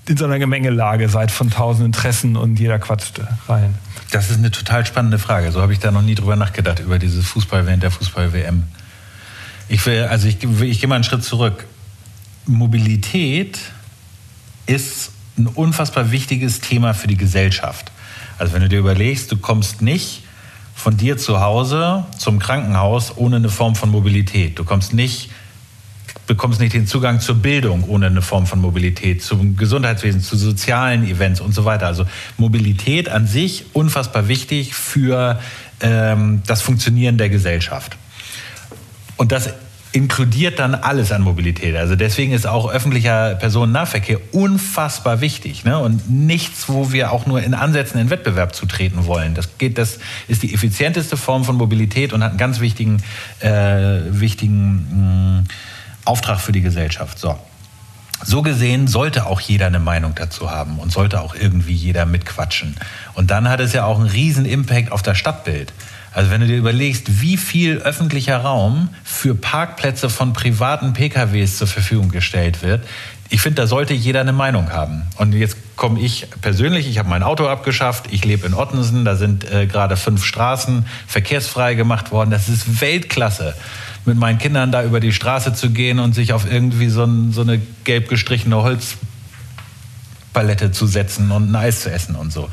A: in so einer Gemengelage seid von tausend Interessen und jeder quatscht rein?
B: Das ist eine total spannende Frage. So habe ich da noch nie drüber nachgedacht, über dieses Fußball während der Fußball-WM. Ich will, also ich, ich gehe mal einen Schritt zurück. Mobilität ist ein unfassbar wichtiges Thema für die Gesellschaft. Also wenn du dir überlegst, du kommst nicht von dir zu Hause zum Krankenhaus ohne eine Form von Mobilität. Du kommst nicht, bekommst nicht den Zugang zur Bildung ohne eine Form von Mobilität, zum Gesundheitswesen, zu sozialen Events und so weiter. Also Mobilität an sich unfassbar wichtig für ähm, das Funktionieren der Gesellschaft. Und das inkludiert dann alles an Mobilität. Also deswegen ist auch öffentlicher Personennahverkehr unfassbar wichtig ne? und nichts, wo wir auch nur in Ansätzen in Wettbewerb zu treten wollen. Das geht, das ist die effizienteste Form von Mobilität und hat einen ganz wichtigen, äh, wichtigen mh, mm, Auftrag für die Gesellschaft. So. So gesehen sollte auch jeder eine Meinung dazu haben und sollte auch irgendwie jeder mitquatschen. Und dann hat es ja auch einen riesen Impact auf das Stadtbild. Also wenn du dir überlegst, wie viel öffentlicher Raum für Parkplätze von privaten PKWs zur Verfügung gestellt wird, ich finde, da sollte jeder eine Meinung haben. Und jetzt komme ich persönlich, ich habe mein Auto abgeschafft, ich lebe in Ottensen, da sind äh, gerade fünf Straßen verkehrsfrei gemacht worden. Das ist Weltklasse mit meinen Kindern da über die Straße zu gehen und sich auf irgendwie so, ein, so eine gelb gestrichene Holz Palette zu setzen und ein Eis zu essen und so.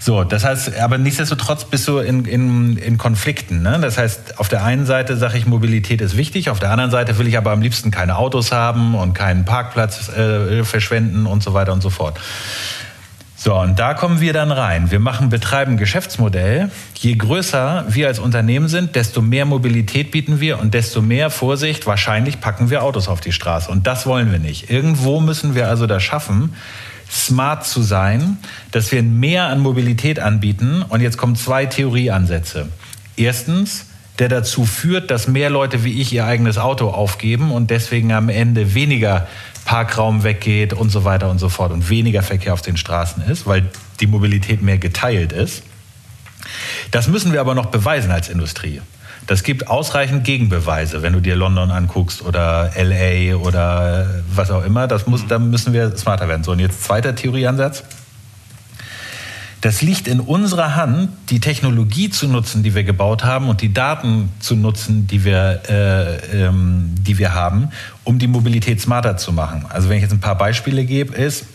B: So, das heißt, aber nichtsdestotrotz bist du in, in, in Konflikten. Ne? Das heißt, auf der einen Seite sage ich, Mobilität ist wichtig, auf der anderen Seite will ich aber am liebsten keine Autos haben und keinen Parkplatz äh, verschwenden und so weiter und so fort. So, und da kommen wir dann rein. Wir machen, betreiben Geschäftsmodell. Je größer wir als Unternehmen sind, desto mehr Mobilität bieten wir und desto mehr Vorsicht, wahrscheinlich packen wir Autos auf die Straße. Und das wollen wir nicht. Irgendwo müssen wir also das schaffen, smart zu sein, dass wir mehr an Mobilität anbieten. Und jetzt kommen zwei Theorieansätze. Erstens, der dazu führt, dass mehr Leute wie ich ihr eigenes Auto aufgeben und deswegen am Ende weniger Parkraum weggeht und so weiter und so fort und weniger Verkehr auf den Straßen ist, weil die Mobilität mehr geteilt ist. Das müssen wir aber noch beweisen als Industrie. Das gibt ausreichend Gegenbeweise, wenn du dir London anguckst oder LA oder was auch immer. Das muss, da müssen wir smarter werden. So, und jetzt zweiter Theorieansatz. Das liegt in unserer Hand, die Technologie zu nutzen, die wir gebaut haben und die Daten zu nutzen, die wir, äh, ähm, die wir haben, um die Mobilität smarter zu machen. Also wenn ich jetzt ein paar Beispiele gebe, ist,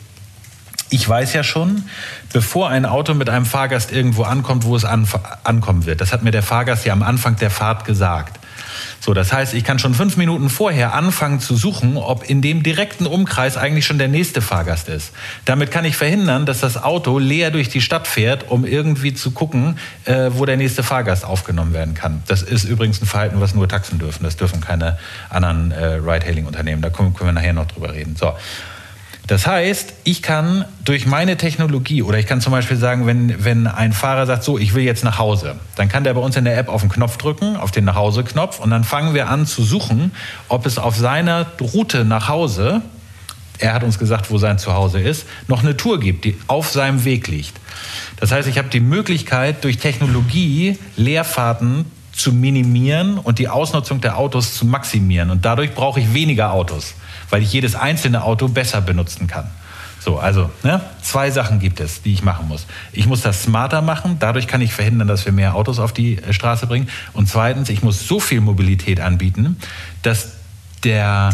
B: ich weiß ja schon, bevor ein Auto mit einem Fahrgast irgendwo ankommt, wo es an, ankommen wird. Das hat mir der Fahrgast ja am Anfang der Fahrt gesagt. So, das heißt, ich kann schon fünf Minuten vorher anfangen zu suchen, ob in dem direkten Umkreis eigentlich schon der nächste Fahrgast ist. Damit kann ich verhindern, dass das Auto leer durch die Stadt fährt, um irgendwie zu gucken, äh, wo der nächste Fahrgast aufgenommen werden kann. Das ist übrigens ein Verhalten, was nur Taxen dürfen. Das dürfen keine anderen äh, Ride-Hailing-Unternehmen. Da können, können wir nachher noch drüber reden. So. Das heißt, ich kann durch meine Technologie oder ich kann zum Beispiel sagen, wenn, wenn ein Fahrer sagt, so, ich will jetzt nach Hause, dann kann der bei uns in der App auf den Knopf drücken, auf den Nachhause-Knopf und dann fangen wir an zu suchen, ob es auf seiner Route nach Hause, er hat uns gesagt, wo sein Zuhause ist, noch eine Tour gibt, die auf seinem Weg liegt. Das heißt, ich habe die Möglichkeit, durch Technologie Leerfahrten zu minimieren und die Ausnutzung der Autos zu maximieren. Und dadurch brauche ich weniger Autos weil ich jedes einzelne Auto besser benutzen kann. So, also ne, zwei Sachen gibt es, die ich machen muss. Ich muss das smarter machen, dadurch kann ich verhindern, dass wir mehr Autos auf die äh, Straße bringen. Und zweitens, ich muss so viel Mobilität anbieten, dass der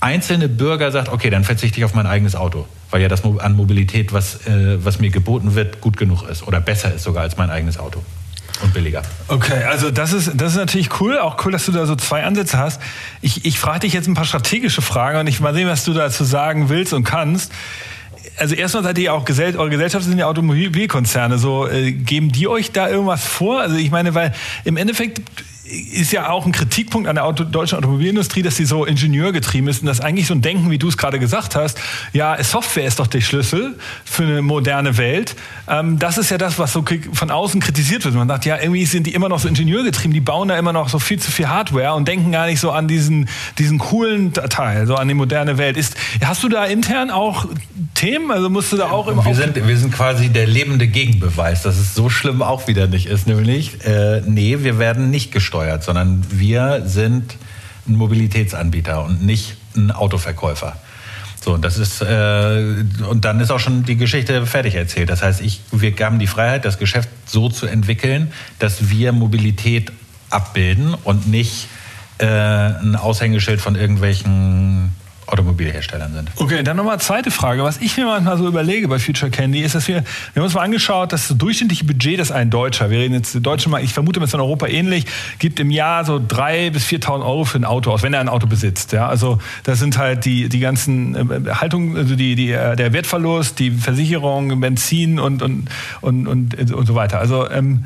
B: einzelne Bürger sagt, okay, dann verzichte ich auf mein eigenes Auto, weil ja das an Mobilität, was, äh, was mir geboten wird, gut genug ist oder besser ist sogar als mein eigenes Auto und billiger.
A: Okay, also das ist, das ist natürlich cool. Auch cool, dass du da so zwei Ansätze hast. Ich, ich frage dich jetzt ein paar strategische Fragen und ich mal sehen, was du dazu sagen willst und kannst. Also erstmal seid ihr auch Gesell eure Gesellschaften sind ja Automobilkonzerne. So äh, geben die euch da irgendwas vor? Also ich meine, weil im Endeffekt ist ja auch ein Kritikpunkt an der Auto, deutschen Automobilindustrie, dass sie so ingenieurgetrieben ist und dass eigentlich so ein Denken, wie du es gerade gesagt hast, ja, Software ist doch der Schlüssel für eine moderne Welt. Ähm, das ist ja das, was so von außen kritisiert wird. Man sagt, ja, irgendwie sind die immer noch so ingenieurgetrieben, die bauen da immer noch so viel zu viel Hardware und denken gar nicht so an diesen, diesen coolen Teil, so an die moderne Welt. Ist, hast du da intern auch Themen? Also musst du da auch
B: immer. Wir sind, wir sind quasi der lebende Gegenbeweis, dass es so schlimm auch wieder nicht ist. Nämlich, äh, nee, wir werden nicht gesteuert steuert, sondern wir sind ein Mobilitätsanbieter und nicht ein Autoverkäufer. So, das ist, äh, und dann ist auch schon die Geschichte fertig erzählt. Das heißt, ich, wir haben die Freiheit, das Geschäft so zu entwickeln, dass wir Mobilität abbilden und nicht äh, ein Aushängeschild von irgendwelchen Automobilherstellern sind.
A: Okay, dann nochmal zweite Frage. Was ich mir manchmal so überlege bei Future Candy, ist, dass wir, wir haben uns mal angeschaut, das durchschnittliche Budget, das ein Deutscher, wir reden jetzt deutsche Markt, ich vermute, es ist in Europa ähnlich, gibt im Jahr so 3.000 bis 4.000 Euro für ein Auto aus, wenn er ein Auto besitzt. Ja, also das sind halt die, die ganzen äh, Haltung, also die, die, äh, der Wertverlust, die Versicherung, Benzin und, und, und, und, und so weiter. Also ähm,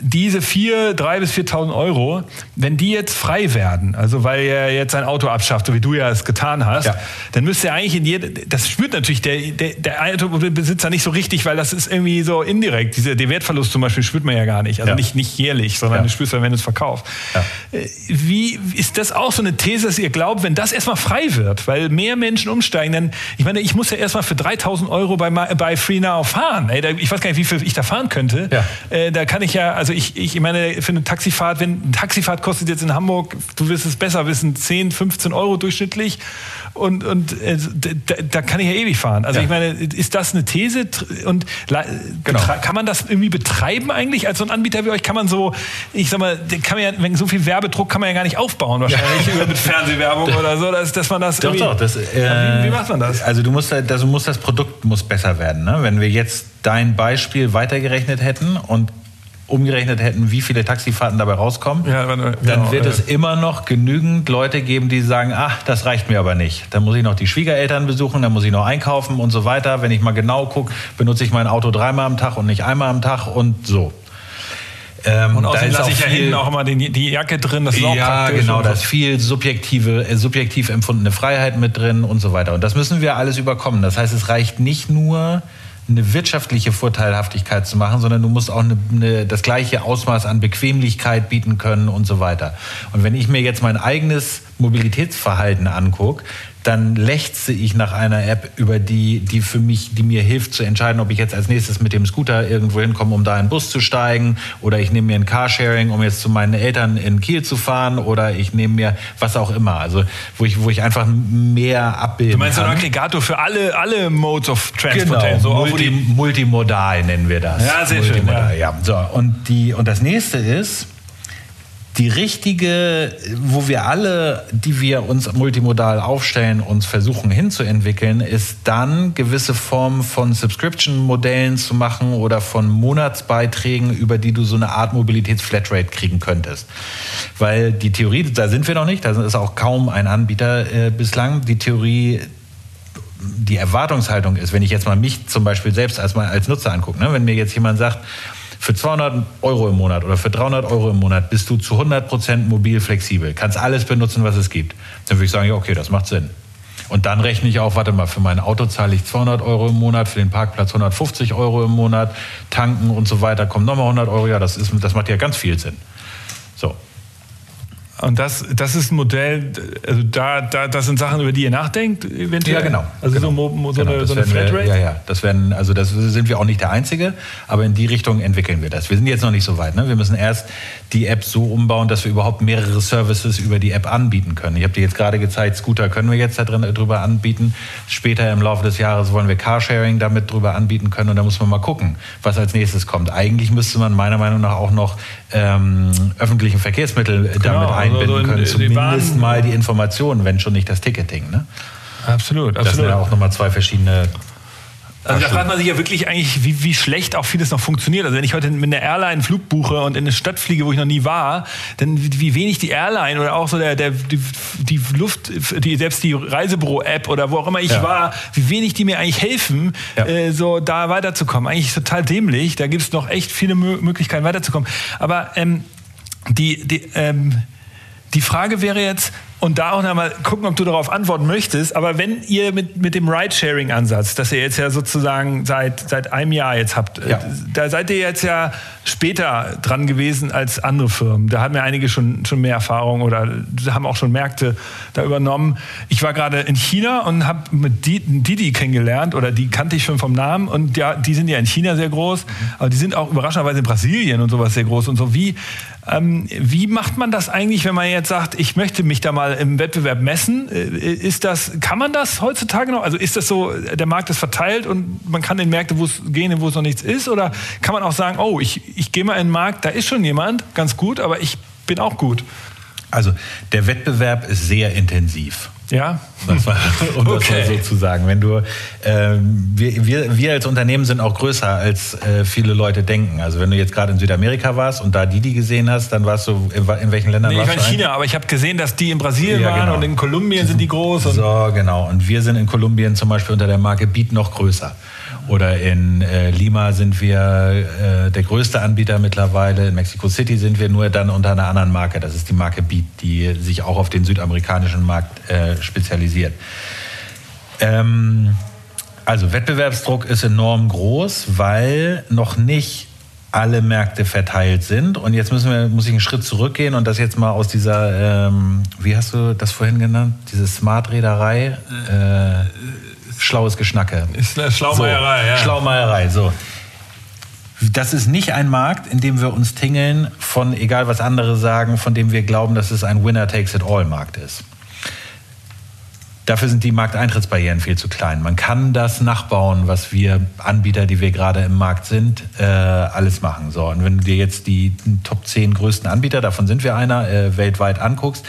A: diese vier, drei bis 4.000 Euro, wenn die jetzt frei werden, also weil er jetzt sein Auto abschafft, so wie du ja es getan hast, ja. dann müsste er eigentlich in jede, das spürt natürlich der, der, der Autobesitzer nicht so richtig, weil das ist irgendwie so indirekt. Diese, der Wertverlust zum Beispiel spürt man ja gar nicht. Also ja. nicht, nicht jährlich, sondern ja. du spürst ja, wenn du es verkaufst. Äh, wie ist das auch so eine These, dass ihr glaubt, wenn das erstmal frei wird, weil mehr Menschen umsteigen, dann, ich meine, ich muss ja erstmal für 3.000 Euro bei, bei FreeNow fahren. Ey, ich weiß gar nicht, wie viel ich da fahren könnte. Äh, da kann ich ja, also ich, ich meine, für eine Taxifahrt, wenn eine Taxifahrt kostet jetzt in Hamburg, du wirst es besser wissen, 10, 15 Euro durchschnittlich. Und, und äh, da, da, kann ich ja ewig fahren. Also ja. ich meine, ist das eine These? Und genau. kann man das irgendwie betreiben eigentlich? Als so ein Anbieter wie euch kann man so, ich sag mal, kann man ja, wenn so viel Werbedruck kann man ja gar nicht aufbauen wahrscheinlich ja. mit Fernsehwerbung oder so, dass, dass man das
B: doch, doch, das, äh, wie, wie, macht man das? Also du musst, also muss das Produkt muss besser werden. Ne? Wenn wir jetzt dein Beispiel weitergerechnet hätten und umgerechnet hätten, wie viele Taxifahrten dabei rauskommen, ja, dann, genau, wird es immer noch genügend Leute geben, die sagen, ach, das reicht mir aber nicht. Dann muss ich noch die Schwiegereltern besuchen, dann muss ich noch einkaufen und so weiter. Wenn ich mal genau gucke, benutze ich mein Auto dreimal am Tag und nicht einmal am Tag und so.
A: Ähm, und außerdem lasse ich ja hinten auch immer die, die Jacke drin,
B: das ist auch Ja, genau, da ist viel subjektive, äh, subjektiv empfundene Freiheit mit drin und so weiter. Und das müssen wir alles überkommen. Das heißt, es reicht nicht nur, eine wirtschaftliche Vorteilhaftigkeit zu machen, sondern du musst auch eine, eine, das gleiche Ausmaß an Bequemlichkeit bieten können und so weiter. Und wenn ich mir jetzt mein eigenes Mobilitätsverhalten angucke, dann lechze ich nach einer App, über die, die für mich, die mir hilft zu entscheiden, ob ich jetzt als nächstes mit dem Scooter irgendwo hinkomme, um da in den Bus zu steigen, oder ich nehme mir ein Carsharing, um jetzt zu meinen Eltern in Kiel zu fahren, oder ich nehme mir was auch immer. Also wo ich, wo ich einfach mehr abbilden
A: Du meinst
B: kann.
A: so ein Aggregator für alle, alle Modes of Transportation?
B: Genau,
A: so
B: Multi, multimodal nennen wir das.
A: Ja, sehr
B: multimodal,
A: schön.
B: Ja. ja. So, und, die, und das nächste ist, die richtige, wo wir alle, die wir uns multimodal aufstellen, uns versuchen hinzuentwickeln, ist dann gewisse Formen von Subscription-Modellen zu machen oder von Monatsbeiträgen, über die du so eine Art Mobilitäts-Flatrate kriegen könntest. Weil die Theorie, da sind wir noch nicht, da ist auch kaum ein Anbieter äh, bislang. Die Theorie die Erwartungshaltung ist, wenn ich jetzt mal mich zum Beispiel selbst als, als Nutzer angucke, ne? wenn mir jetzt jemand sagt, für 200 Euro im Monat oder für 300 Euro im Monat bist du zu 100 Prozent mobil flexibel, kannst alles benutzen, was es gibt. Dann würde ich sagen, ja, okay, das macht Sinn. Und dann rechne ich auch, warte mal, für mein Auto zahle ich 200 Euro im Monat, für den Parkplatz 150 Euro im Monat, tanken und so weiter, kommen nochmal 100 Euro. Ja, das, ist, das macht ja ganz viel Sinn. So,
A: und das, das ist ein Modell, also da, da, das sind Sachen, über die ihr nachdenkt, eventuell?
B: Ja, genau.
A: Also
B: genau.
A: so, so
B: genau,
A: eine, so eine
B: wir,
A: Flatrate?
B: ja, ja. Das werden, also das sind wir auch nicht der Einzige, aber in die Richtung entwickeln wir das. Wir sind jetzt noch nicht so weit. Ne? Wir müssen erst die App so umbauen, dass wir überhaupt mehrere Services über die App anbieten können. Ich habe dir jetzt gerade gezeigt, Scooter können wir jetzt da drin drüber anbieten. Später im Laufe des Jahres wollen wir Carsharing damit drüber anbieten können und da muss man mal gucken, was als nächstes kommt. Eigentlich müsste man meiner Meinung nach auch noch ähm, öffentlichen Verkehrsmittel genau, damit einbinden also können. Zum zumindest mal die Informationen, wenn schon nicht das Ticketing. Ne?
A: Absolut, absolut.
B: Das sind ja auch nochmal zwei verschiedene
A: also da fragt man sich ja wirklich eigentlich, wie, wie schlecht auch vieles noch funktioniert. Also wenn ich heute mit einer Airline einen Flug buche und in eine Stadt fliege, wo ich noch nie war, dann wie wenig die Airline oder auch so der, der die, die Luft, die, selbst die Reisebüro-App oder wo auch immer ich ja. war, wie wenig die mir eigentlich helfen, ja. äh, so da weiterzukommen. Eigentlich total dämlich. Da gibt es noch echt viele Möglichkeiten weiterzukommen. Aber ähm, die, die ähm, die Frage wäre jetzt, und da auch nochmal gucken, ob du darauf antworten möchtest, aber wenn ihr mit, mit dem Ride-Sharing-Ansatz, das ihr jetzt ja sozusagen seit, seit einem Jahr jetzt habt, ja. Da seid ihr jetzt ja später dran gewesen als andere Firmen. Da haben ja einige schon, schon mehr Erfahrung oder haben auch schon Märkte da übernommen. Ich war gerade in China und habe mit Didi kennengelernt oder die kannte ich schon vom Namen und ja, die sind ja in China sehr groß, aber die sind auch überraschenderweise in Brasilien und sowas sehr groß und so. Wie, ähm, wie macht man das eigentlich, wenn man jetzt sagt, ich möchte mich da mal im Wettbewerb messen? Äh, ist das, kann man das heutzutage noch? Also ist das so, der Markt ist verteilt und man kann in Märkte gehen, wo es noch nichts ist? Oder kann man auch sagen, oh, ich, ich gehe mal in den Markt, da ist schon jemand, ganz gut, aber ich bin auch gut?
B: Also der Wettbewerb ist sehr intensiv.
A: Ja.
B: Das war, um okay. das mal so zu sagen. Wenn du, äh, wir, wir, wir als Unternehmen sind auch größer, als äh, viele Leute denken. Also wenn du jetzt gerade in Südamerika warst und da die die gesehen hast, dann warst du, in, in welchen Ländern
A: nee,
B: warst
A: ich war in China, aber ich habe gesehen, dass die in Brasilien
B: ja,
A: waren
B: genau.
A: und in Kolumbien sind die groß.
B: so, genau. Und wir sind in Kolumbien zum Beispiel unter der Marke Beat noch größer. Oder in äh, Lima sind wir äh, der größte Anbieter mittlerweile. In Mexico City sind wir nur dann unter einer anderen Marke. Das ist die Marke Beat, die sich auch auf den südamerikanischen Markt äh, spezialisiert. Ähm, also Wettbewerbsdruck ist enorm groß, weil noch nicht alle Märkte verteilt sind. Und jetzt müssen wir, muss ich einen Schritt zurückgehen und das jetzt mal aus dieser, ähm, wie hast du das vorhin genannt, diese Smart-Reederei? Äh, schlaues Geschnacke.
A: Ist eine Schlaumeierei,
B: so, ja. Schlaumeierei, so. Das ist nicht ein Markt, in dem wir uns tingeln, von egal was andere sagen, von dem wir glauben, dass es ein Winner-Takes-it-all-Markt ist. Dafür sind die Markteintrittsbarrieren viel zu klein. Man kann das nachbauen, was wir Anbieter, die wir gerade im Markt sind, äh, alles machen. So, und wenn du dir jetzt die Top 10 größten Anbieter, davon sind wir einer, äh, weltweit anguckst,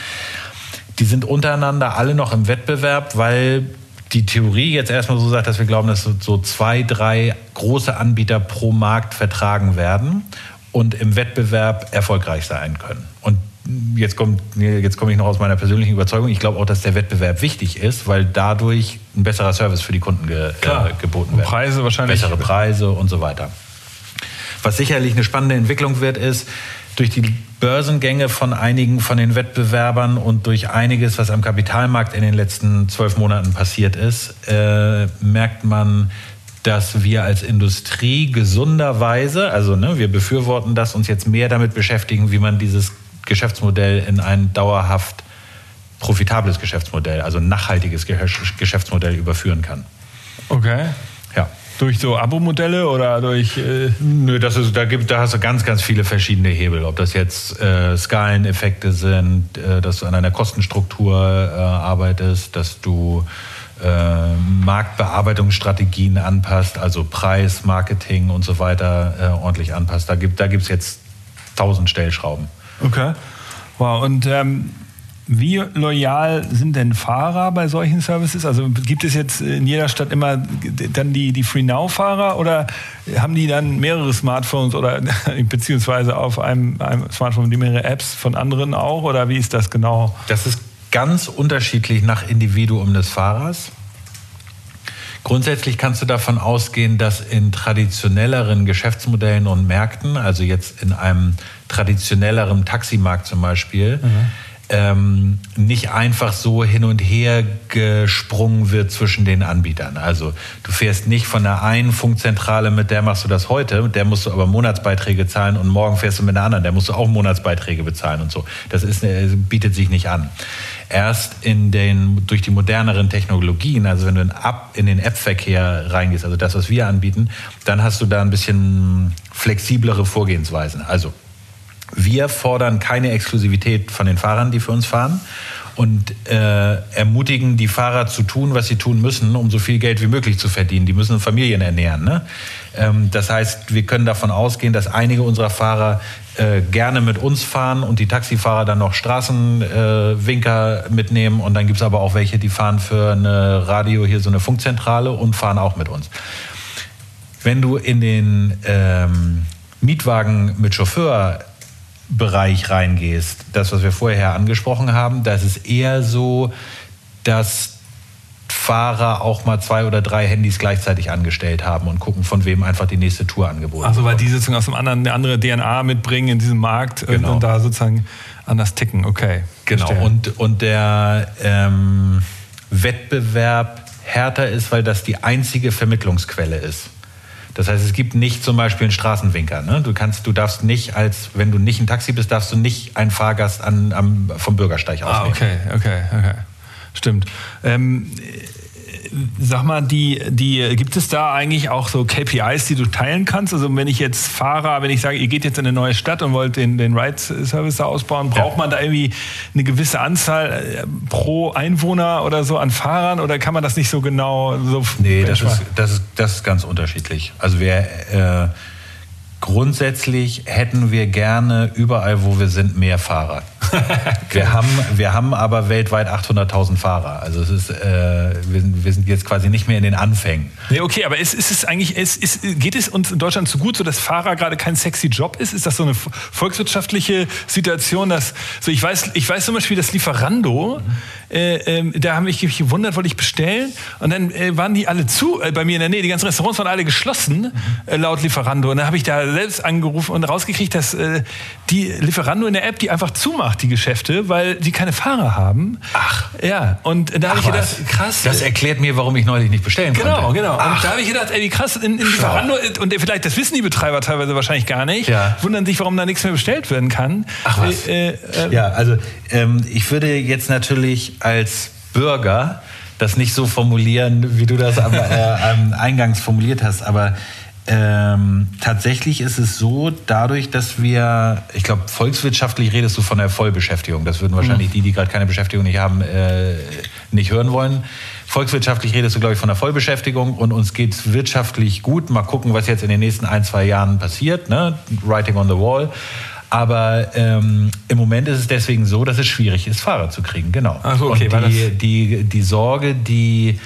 B: die sind untereinander alle noch im Wettbewerb, weil die Theorie jetzt erstmal so sagt, dass wir glauben, dass so zwei, drei große Anbieter pro Markt vertragen werden und im Wettbewerb erfolgreich sein können. Und jetzt, kommt, jetzt komme ich noch aus meiner persönlichen Überzeugung. Ich glaube auch, dass der Wettbewerb wichtig ist, weil dadurch ein besserer Service für die Kunden ge, äh, geboten wird.
A: Preise wahrscheinlich.
B: Bessere Preise und so weiter. Was sicherlich eine spannende Entwicklung wird, ist, durch die Börsengänge von einigen von den Wettbewerbern und durch einiges, was am Kapitalmarkt in den letzten zwölf Monaten passiert ist, äh, merkt man, dass wir als Industrie gesunderweise, also ne, wir befürworten das, uns jetzt mehr damit beschäftigen, wie man dieses Geschäftsmodell in ein dauerhaft profitables Geschäftsmodell, also nachhaltiges Geschäftsmodell überführen kann.
A: Okay. Durch so Abo-Modelle oder durch. Äh
B: Nö, das ist, da, gibt, da hast du ganz, ganz viele verschiedene Hebel. Ob das jetzt äh, Skaleneffekte sind, äh, dass du an einer Kostenstruktur äh, arbeitest, dass du äh, Marktbearbeitungsstrategien anpasst, also Preis, Marketing und so weiter äh, ordentlich anpasst. Da gibt es da jetzt tausend Stellschrauben.
A: Okay. Wow. Und ähm, wie loyal sind denn Fahrer bei solchen Services? Also gibt es jetzt in jeder Stadt immer dann die, die Free Now-Fahrer oder haben die dann mehrere Smartphones oder beziehungsweise auf einem, einem Smartphone die mehrere Apps von anderen auch oder wie ist das genau?
B: Das ist ganz unterschiedlich nach Individuum des Fahrers. Grundsätzlich kannst du davon ausgehen, dass in traditionelleren Geschäftsmodellen und Märkten, also jetzt in einem traditionelleren Taximarkt zum Beispiel, mhm ähm, nicht einfach so hin und her gesprungen wird zwischen den Anbietern. Also du fährst nicht von der einen Funkzentrale, mit der machst du das heute, mit der musst du aber Monatsbeiträge zahlen und morgen fährst du mit einer anderen, der musst du auch Monatsbeiträge bezahlen und so. Das ist, äh, bietet sich nicht an. Erst in den, durch die moderneren Technologien, also wenn du in, App, in den App-Verkehr reingehst, also das, was wir anbieten, dann hast du da ein bisschen flexiblere Vorgehensweisen. Also wir fordern keine Exklusivität von den Fahrern, die für uns fahren und äh, ermutigen die Fahrer zu tun, was sie tun müssen, um so viel Geld wie möglich zu verdienen. Die müssen Familien ernähren. Ne? Ähm, das heißt, wir können davon ausgehen, dass einige unserer Fahrer äh, gerne mit uns fahren und die Taxifahrer dann noch Straßenwinker äh, mitnehmen. Und dann gibt es aber auch welche, die fahren für eine Radio hier so eine Funkzentrale und fahren auch mit uns. Wenn du in den ähm, Mietwagen mit Chauffeur Bereich reingehst, das, was wir vorher angesprochen haben, das ist eher so, dass Fahrer auch mal zwei oder drei Handys gleichzeitig angestellt haben und gucken, von wem einfach die nächste Tour angeboten wird.
A: Also weil die sozusagen aus einem anderen, eine andere DNA mitbringen in diesem Markt äh, genau. und da sozusagen anders ticken, okay.
B: Genau, und, und der ähm, Wettbewerb härter ist, weil das die einzige Vermittlungsquelle ist. Das heißt, es gibt nicht zum Beispiel einen Straßenwinker. Ne? Du kannst, du darfst nicht als, wenn du nicht ein Taxi bist, darfst du nicht einen Fahrgast an, am, vom Bürgersteig
A: ah, ausnehmen. Ah, okay, okay, okay. Stimmt. Ähm, sag mal, die, die, gibt es da eigentlich auch so KPIs, die du teilen kannst? Also wenn ich jetzt Fahrer, wenn ich sage, ihr geht jetzt in eine neue Stadt und wollt den, den Ride-Service da ausbauen, braucht ja. man da irgendwie eine gewisse Anzahl äh, pro Einwohner oder so an Fahrern oder kann man das nicht so genau so?
B: Nee, das ist, das, ist, das ist ganz unterschiedlich. Also wir äh, grundsätzlich hätten wir gerne überall, wo wir sind, mehr Fahrer. wir, haben, wir haben aber weltweit 800.000 Fahrer. Also es ist, äh, wir, sind, wir, sind, jetzt quasi nicht mehr in den Anfängen.
A: Nee, okay, aber ist, ist es eigentlich, ist, ist, geht es uns in Deutschland so gut, so dass Fahrer gerade kein sexy Job ist? Ist das so eine volkswirtschaftliche Situation, dass so ich weiß, ich weiß zum Beispiel, dass Lieferando, mhm. äh, äh, da haben mich gewundert, wollte ich bestellen und dann äh, waren die alle zu äh, bei mir in der Nähe. Die ganzen Restaurants waren alle geschlossen mhm. laut Lieferando und dann habe ich da selbst angerufen und rausgekriegt, dass die Lieferando in der App die einfach zumacht die Geschäfte, weil die keine Fahrer haben.
B: Ach.
A: Ja, und da habe ich gedacht, krass.
B: Das erklärt mir, warum ich neulich nicht bestellen
A: genau,
B: konnte.
A: Genau, genau. Und da habe ich gedacht, ey, wie krass, in, in Lieferando, und vielleicht, das wissen die Betreiber teilweise wahrscheinlich gar nicht, ja. wundern sich, warum da nichts mehr bestellt werden kann.
B: Ach was. Äh, äh, ja, also ähm, ich würde jetzt natürlich als Bürger das nicht so formulieren, wie du das am, äh, am Eingangs formuliert hast, aber ähm, tatsächlich ist es so, dadurch, dass wir, ich glaube, volkswirtschaftlich redest du von der Vollbeschäftigung. Das würden wahrscheinlich mhm. die, die gerade keine Beschäftigung nicht haben, äh, nicht hören wollen. Volkswirtschaftlich redest du, glaube ich, von der Vollbeschäftigung und uns geht es wirtschaftlich gut. Mal gucken, was jetzt in den nächsten ein, zwei Jahren passiert. Ne? Writing on the wall. Aber ähm, im Moment ist es deswegen so, dass es schwierig ist, Fahrer zu kriegen. Genau.
A: Ach okay,
B: und die, die, die Sorge, die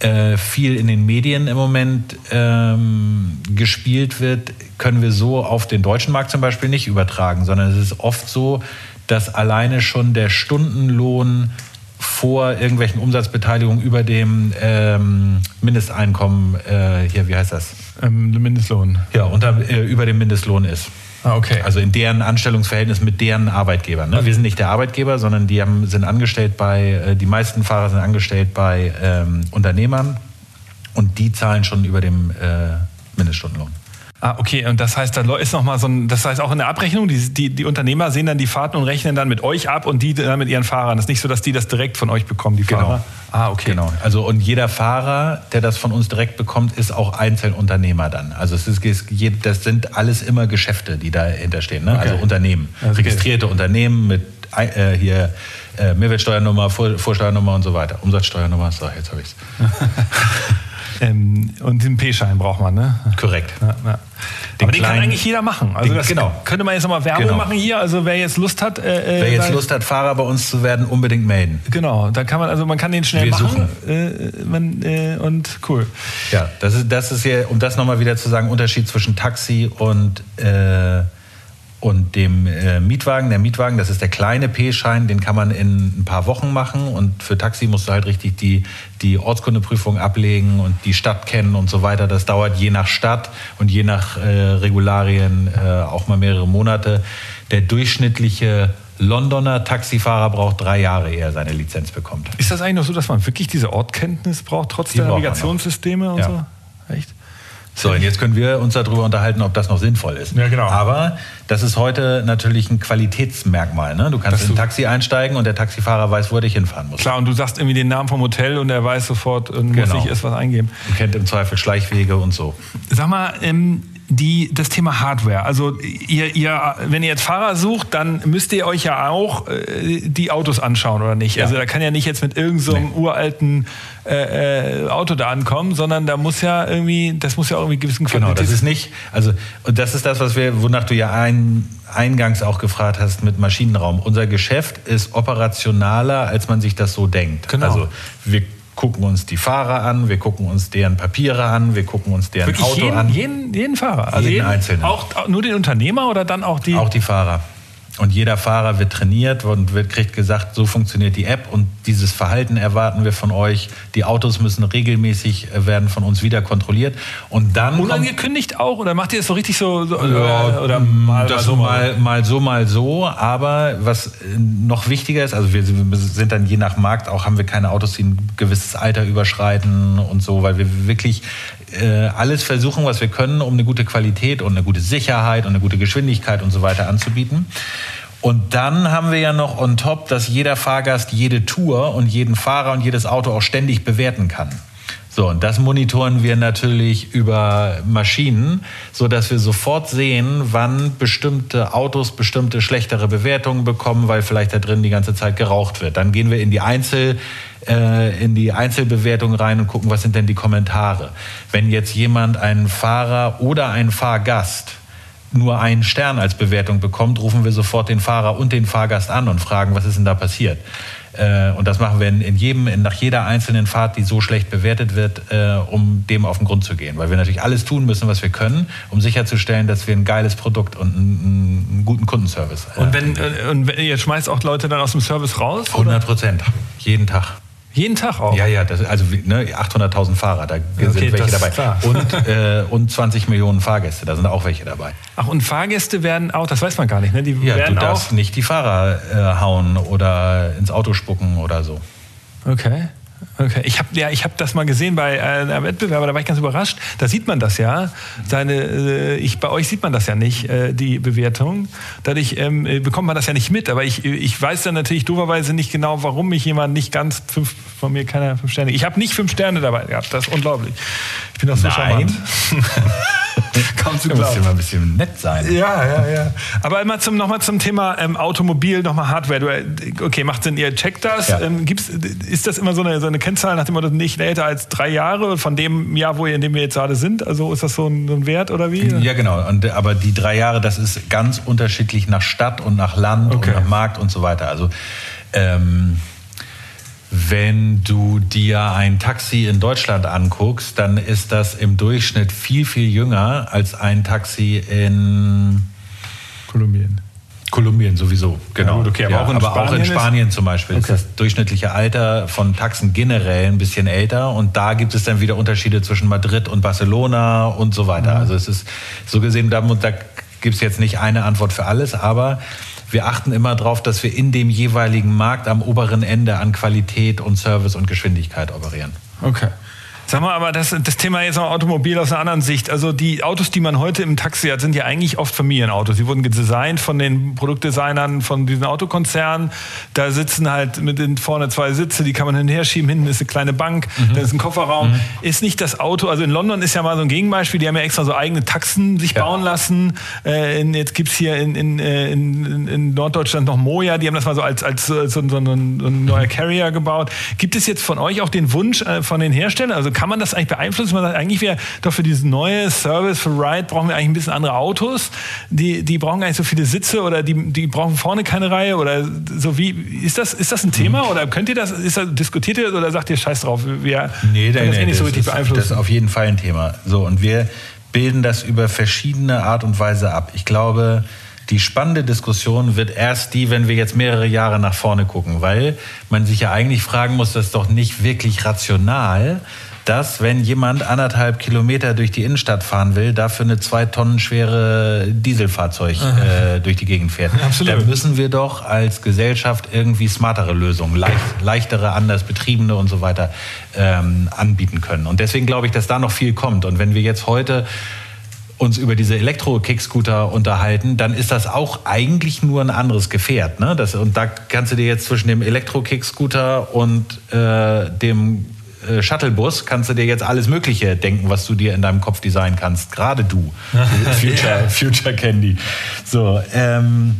B: äh, viel in den Medien im Moment ähm, gespielt wird, können wir so auf den deutschen Markt zum Beispiel nicht übertragen, sondern es ist oft so, dass alleine schon der Stundenlohn vor irgendwelchen Umsatzbeteiligungen über dem ähm, Mindesteinkommen, äh, hier, wie heißt das?
A: Ähm, Mindestlohn.
B: Ja, unter, äh, über dem Mindestlohn ist.
A: Ah, okay.
B: Also in deren Anstellungsverhältnis mit deren Arbeitgebern. Ne? Wir sind nicht der Arbeitgeber, sondern die haben, sind angestellt bei, äh, die meisten Fahrer sind angestellt bei ähm, Unternehmern und die zahlen schon über dem äh, Mindeststundenlohn.
A: Ah, okay. Und das heißt, da ist noch mal so ein, das heißt auch in der Abrechnung, die, die, die Unternehmer sehen dann die Fahrten und rechnen dann mit euch ab und die dann mit ihren Fahrern. Das ist nicht so, dass die das direkt von euch bekommen, die
B: genau.
A: Fahrer.
B: Ah, okay. Genau. Also und jeder Fahrer, der das von uns direkt bekommt, ist auch Einzelunternehmer dann. Also es ist, das sind alles immer Geschäfte, die dahinter stehen. Ne? Okay. Also Unternehmen, okay. registrierte Unternehmen mit äh, hier äh, Mehrwertsteuernummer, Vor Vorsteuernummer und so weiter. Umsatzsteuernummer, so, jetzt habe ich es.
A: ähm, und den P-Schein braucht man, ne?
B: Korrekt.
A: Ja, ja. Aber den kann eigentlich jeder machen. Also das genau. könnte man jetzt nochmal Werbung genau. machen hier. Also wer jetzt Lust hat,
B: äh, äh wer jetzt Lust hat, Fahrer bei uns zu werden, unbedingt melden.
A: Genau, da kann man also man kann den schnell Wir machen. Suchen. Äh, man, äh, und cool.
B: Ja, das ist das ist hier, um das nochmal wieder zu sagen, Unterschied zwischen Taxi und äh, und dem äh, Mietwagen. Der Mietwagen, das ist der kleine P-Schein, den kann man in ein paar Wochen machen. Und für Taxi musst du halt richtig die, die Ortskundeprüfung ablegen und die Stadt kennen und so weiter. Das dauert je nach Stadt und je nach äh, Regularien äh, auch mal mehrere Monate. Der durchschnittliche Londoner Taxifahrer braucht drei Jahre, ehe er seine Lizenz bekommt.
A: Ist das eigentlich noch so, dass man wirklich diese Ortkenntnis braucht, trotz die der Navigationssysteme und ja. so?
B: Echt? So, und jetzt können wir uns darüber unterhalten, ob das noch sinnvoll ist.
A: Ja, genau.
B: Aber das ist heute natürlich ein Qualitätsmerkmal. Ne? Du kannst in ein Taxi einsteigen und der Taxifahrer weiß, wo er dich hinfahren muss.
A: Klar, und du sagst irgendwie den Namen vom Hotel und er weiß sofort, und genau. muss ich erst was eingeben.
B: Und kennt im Zweifel Schleichwege und so.
A: Sag mal, ähm, die, das Thema Hardware. Also ihr, ihr, wenn ihr jetzt Fahrer sucht, dann müsst ihr euch ja auch äh, die Autos anschauen, oder nicht? Ja. Also da kann ja nicht jetzt mit irgendeinem so nee. uralten äh, äh, Auto da ankommen, sondern da muss ja irgendwie, das muss ja auch irgendwie gewissen
B: Qualität... Genau, das ist nicht, also und das ist das, was wir, wonach du ja ein, eingangs auch gefragt hast mit Maschinenraum. Unser Geschäft ist operationaler, als man sich das so denkt.
A: Genau.
B: Also wir gucken uns die Fahrer an, wir gucken uns deren Papiere an, wir gucken uns deren Wirklich Auto
A: jeden,
B: an.
A: Jeden, jeden Fahrer?
B: Also jeden, jeden Einzelnen.
A: Auch nur den Unternehmer oder dann auch die?
B: Auch die Fahrer. Und jeder Fahrer wird trainiert und wird, kriegt gesagt, so funktioniert die App und dieses Verhalten erwarten wir von euch. Die Autos müssen regelmäßig äh, werden von uns wieder kontrolliert. Und dann.
A: Unangekündigt auch? Oder macht ihr das so richtig so? so
B: ja, oder mal, das so, mal, mal so, mal so. Aber was äh, noch wichtiger ist, also wir sind dann je nach Markt auch, haben wir keine Autos, die ein gewisses Alter überschreiten und so, weil wir wirklich äh, alles versuchen, was wir können, um eine gute Qualität und eine gute Sicherheit und eine gute Geschwindigkeit und so weiter anzubieten. Und dann haben wir ja noch on top, dass jeder Fahrgast jede Tour und jeden Fahrer und jedes Auto auch ständig bewerten kann. So, und das monitoren wir natürlich über Maschinen, so dass wir sofort sehen, wann bestimmte Autos bestimmte schlechtere Bewertungen bekommen, weil vielleicht da drin die ganze Zeit geraucht wird. Dann gehen wir in die Einzel äh, in die Einzelbewertung rein und gucken, was sind denn die Kommentare. Wenn jetzt jemand einen Fahrer oder einen Fahrgast nur einen Stern als Bewertung bekommt, rufen wir sofort den Fahrer und den Fahrgast an und fragen, was ist denn da passiert. Äh, und das machen wir in, jedem, nach jeder einzelnen Fahrt, die so schlecht bewertet wird, äh, um dem auf den Grund zu gehen. Weil wir natürlich alles tun müssen, was wir können, um sicherzustellen, dass wir ein geiles Produkt und einen, einen guten Kundenservice
A: haben. Und, wenn, und ihr schmeißt auch Leute dann aus dem Service raus?
B: 100 Prozent, jeden Tag.
A: Jeden Tag auch?
B: Ja, ja, das, also ne, 800.000 Fahrer, da okay, sind welche dabei. Und, äh, und 20 Millionen Fahrgäste, da sind auch welche dabei.
A: Ach, und Fahrgäste werden auch, das weiß man gar nicht, ne?
B: Die ja, werden du darfst nicht die Fahrer äh, hauen oder ins Auto spucken oder so.
A: Okay. Okay, ich habe ja, ich habe das mal gesehen bei äh, einem Wettbewerber, da war ich ganz überrascht. Da sieht man das ja. Seine, äh, ich, bei euch sieht man das ja nicht, äh, die Bewertung. Dadurch ähm, bekommt man das ja nicht mit. Aber ich, ich weiß dann natürlich dooferweise nicht genau, warum mich jemand nicht ganz fünf, von mir keine fünf Sterne. Ich habe nicht fünf Sterne dabei gehabt. Das ist unglaublich. Ich bin das so charmant.
B: Kaum zu glauben. Du musst immer ein bisschen nett sein.
A: Ja, ja, ja. Aber immer zum, nochmal zum Thema ähm, Automobil, nochmal Hardware. Du, äh, okay, macht Sinn, ihr checkt das. Ja. Ähm, gibt's, ist das immer so eine, so eine Kennzahl nach dem Motto, nicht älter als drei Jahre von dem Jahr, wo ihr, in dem wir jetzt gerade sind? Also ist das so ein, so ein Wert oder wie?
B: Ja, genau. Und, aber die drei Jahre, das ist ganz unterschiedlich nach Stadt und nach Land okay. und nach Markt und so weiter. Also ähm, wenn du dir ein Taxi in Deutschland anguckst, dann ist das im Durchschnitt viel, viel jünger als ein Taxi in
A: Kolumbien.
B: Kolumbien sowieso, genau. Ja,
A: okay, aber, ja, auch, in aber auch, in Spanien
B: zum Beispiel okay. ist das durchschnittliche Alter von Taxen generell ein bisschen älter und da gibt es dann wieder Unterschiede zwischen Madrid und Barcelona und so weiter. Mhm. Also es ist so gesehen, da, da gibt es jetzt nicht eine Antwort für alles, aber wir achten immer darauf, dass wir in dem jeweiligen Markt am oberen Ende an Qualität und Service und Geschwindigkeit operieren.
A: Okay. Sag mal, aber das, das Thema jetzt noch Automobil aus einer anderen Sicht. Also die Autos, die man heute im Taxi hat, sind ja eigentlich oft Familienautos. Sie wurden designt von den Produktdesignern von diesen Autokonzernen. Da sitzen halt mit den vorne zwei Sitze, die kann man hin und her schieben. Hinten ist eine kleine Bank, mhm. da ist ein Kofferraum. Mhm. Ist nicht das Auto, also in London ist ja mal so ein Gegenbeispiel, die haben ja extra so eigene Taxen sich ja. bauen lassen. Äh, in, jetzt gibt's hier in, in, äh, in, in, Norddeutschland noch Moja, die haben das mal so als, als so, so, so, ein, so ein neuer Carrier gebaut. Gibt es jetzt von euch auch den Wunsch äh, von den Herstellern? Also kann man das eigentlich beeinflussen? Man sagt, eigentlich wäre doch für diesen neue Service für Ride brauchen wir eigentlich ein bisschen andere Autos. Die, die brauchen gar nicht so viele Sitze oder die, die brauchen vorne keine Reihe oder so wie ist das ist das ein Thema mhm. oder könnt ihr das ist das, diskutiert ihr oder sagt ihr Scheiß drauf? Wir
B: nee, können das eh nicht so richtig ist, beeinflussen. Das ist auf jeden Fall ein Thema. So und wir bilden das über verschiedene Art und Weise ab. Ich glaube, die spannende Diskussion wird erst die, wenn wir jetzt mehrere Jahre nach vorne gucken, weil man sich ja eigentlich fragen muss, das ist doch nicht wirklich rational, dass, wenn jemand anderthalb Kilometer durch die Innenstadt fahren will, dafür eine zwei Tonnen schwere Dieselfahrzeug äh, durch die Gegend fährt. Absolut. Da müssen wir doch als Gesellschaft irgendwie smartere Lösungen, leicht, leichtere, anders betriebene und so weiter ähm, anbieten können. Und deswegen glaube ich, dass da noch viel kommt. Und wenn wir jetzt heute uns über diese Elektro-Kickscooter unterhalten, dann ist das auch eigentlich nur ein anderes Gefährt. Ne? Das, und da kannst du dir jetzt zwischen dem Elektro-Kickscooter und äh, dem äh, Shuttlebus kannst du dir jetzt alles Mögliche denken, was du dir in deinem Kopf designen kannst. Gerade du, Future, Future Candy. So, ähm,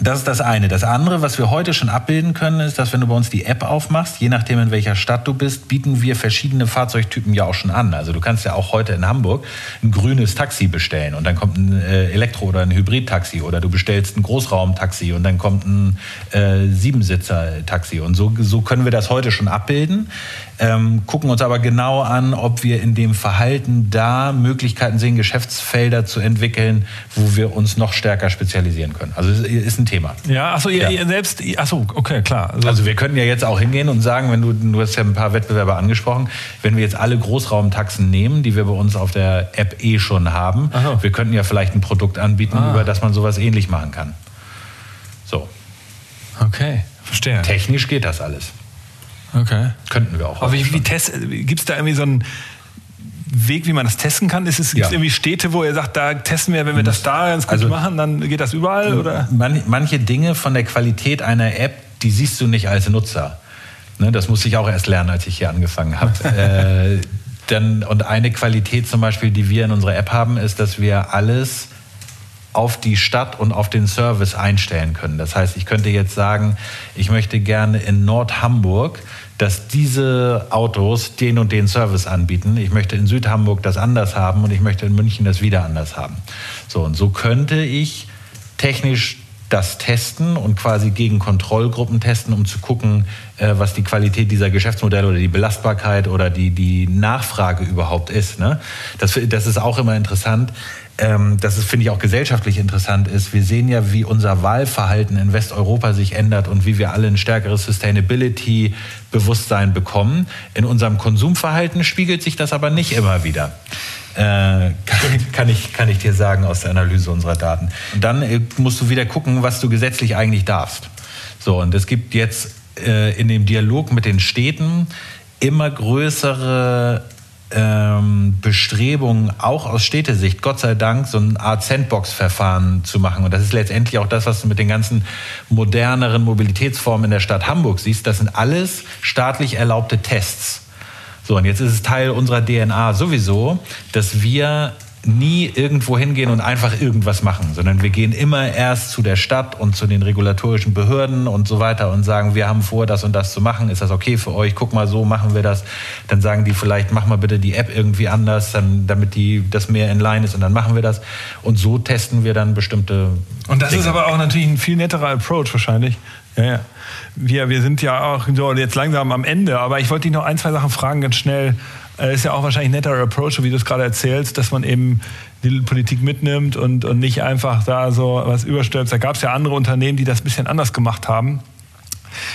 B: das ist das eine. Das andere, was wir heute schon abbilden können, ist, dass wenn du bei uns die App aufmachst, je nachdem in welcher Stadt du bist, bieten wir verschiedene Fahrzeugtypen ja auch schon an. Also du kannst ja auch heute in Hamburg ein grünes Taxi bestellen und dann kommt ein äh, Elektro- oder ein Hybrid-Taxi oder du bestellst ein Großraumtaxi und dann kommt ein äh, Siebensitzer-Taxi und so, so können wir das heute schon abbilden ähm, gucken uns aber genau an, ob wir in dem Verhalten da Möglichkeiten sehen, Geschäftsfelder zu entwickeln, wo wir uns noch stärker spezialisieren können. Also ist ein Thema.
A: Ja, achso, ihr, ja. ihr selbst, achso, okay, klar.
B: Also, also, wir können ja jetzt auch hingehen und sagen, wenn du, du hast ja ein paar Wettbewerber angesprochen, wenn wir jetzt alle Großraumtaxen nehmen, die wir bei uns auf der App eh schon haben, Aha. wir könnten ja vielleicht ein Produkt anbieten, ah. über das man sowas ähnlich machen kann. So.
A: Okay, verstehe.
B: Technisch geht das alles.
A: Okay.
B: Könnten wir auch.
A: Aber wie, wie gibt es da irgendwie so einen Weg, wie man das testen kann? Ist es ja. irgendwie Städte, wo ihr sagt, da testen wir, wenn wir das da ganz gut also, machen, dann geht das überall? Oder?
B: Man, manche Dinge von der Qualität einer App, die siehst du nicht als Nutzer. Ne, das musste ich auch erst lernen, als ich hier angefangen habe. äh, dann, und eine Qualität zum Beispiel, die wir in unserer App haben, ist, dass wir alles auf die Stadt und auf den Service einstellen können. Das heißt, ich könnte jetzt sagen, ich möchte gerne in Nord-Hamburg, dass diese Autos den und den Service anbieten. Ich möchte in Südhamburg das anders haben und ich möchte in München das wieder anders haben. So, und so könnte ich technisch das testen und quasi gegen Kontrollgruppen testen, um zu gucken, äh, was die Qualität dieser Geschäftsmodelle oder die Belastbarkeit oder die, die Nachfrage überhaupt ist. Ne? Das, das ist auch immer interessant ähm, dass es, finde ich, auch gesellschaftlich interessant ist. Wir sehen ja, wie unser Wahlverhalten in Westeuropa sich ändert und wie wir alle ein stärkeres Sustainability-Bewusstsein bekommen. In unserem Konsumverhalten spiegelt sich das aber nicht immer wieder. Äh, kann, ich, kann ich dir sagen aus der Analyse unserer Daten. Und dann äh, musst du wieder gucken, was du gesetzlich eigentlich darfst. So, und es gibt jetzt äh, in dem Dialog mit den Städten immer größere Bestrebungen, auch aus Städtesicht, Gott sei Dank, so eine Art Sandbox-Verfahren zu machen. Und das ist letztendlich auch das, was du mit den ganzen moderneren Mobilitätsformen in der Stadt Hamburg siehst. Das sind alles staatlich erlaubte Tests. So, und jetzt ist es Teil unserer DNA sowieso, dass wir nie irgendwo hingehen und einfach irgendwas machen, sondern wir gehen immer erst zu der Stadt und zu den regulatorischen Behörden und so weiter und sagen, wir haben vor, das und das zu machen. Ist das okay für euch? Guck mal, so machen wir das. Dann sagen die vielleicht, mach mal bitte die App irgendwie anders, dann, damit die das mehr in Line ist und dann machen wir das. Und so testen wir dann bestimmte.
A: Und das Dinge. ist aber auch natürlich ein viel netterer Approach wahrscheinlich. Ja, ja. Wir, wir sind ja auch so jetzt langsam am Ende, aber ich wollte dich noch ein, zwei Sachen fragen, ganz schnell. Äh, ist ja auch wahrscheinlich ein netterer Approach, wie du es gerade erzählst, dass man eben die Politik mitnimmt und, und nicht einfach da so was überstülpt. Da gab es ja andere Unternehmen, die das ein bisschen anders gemacht haben.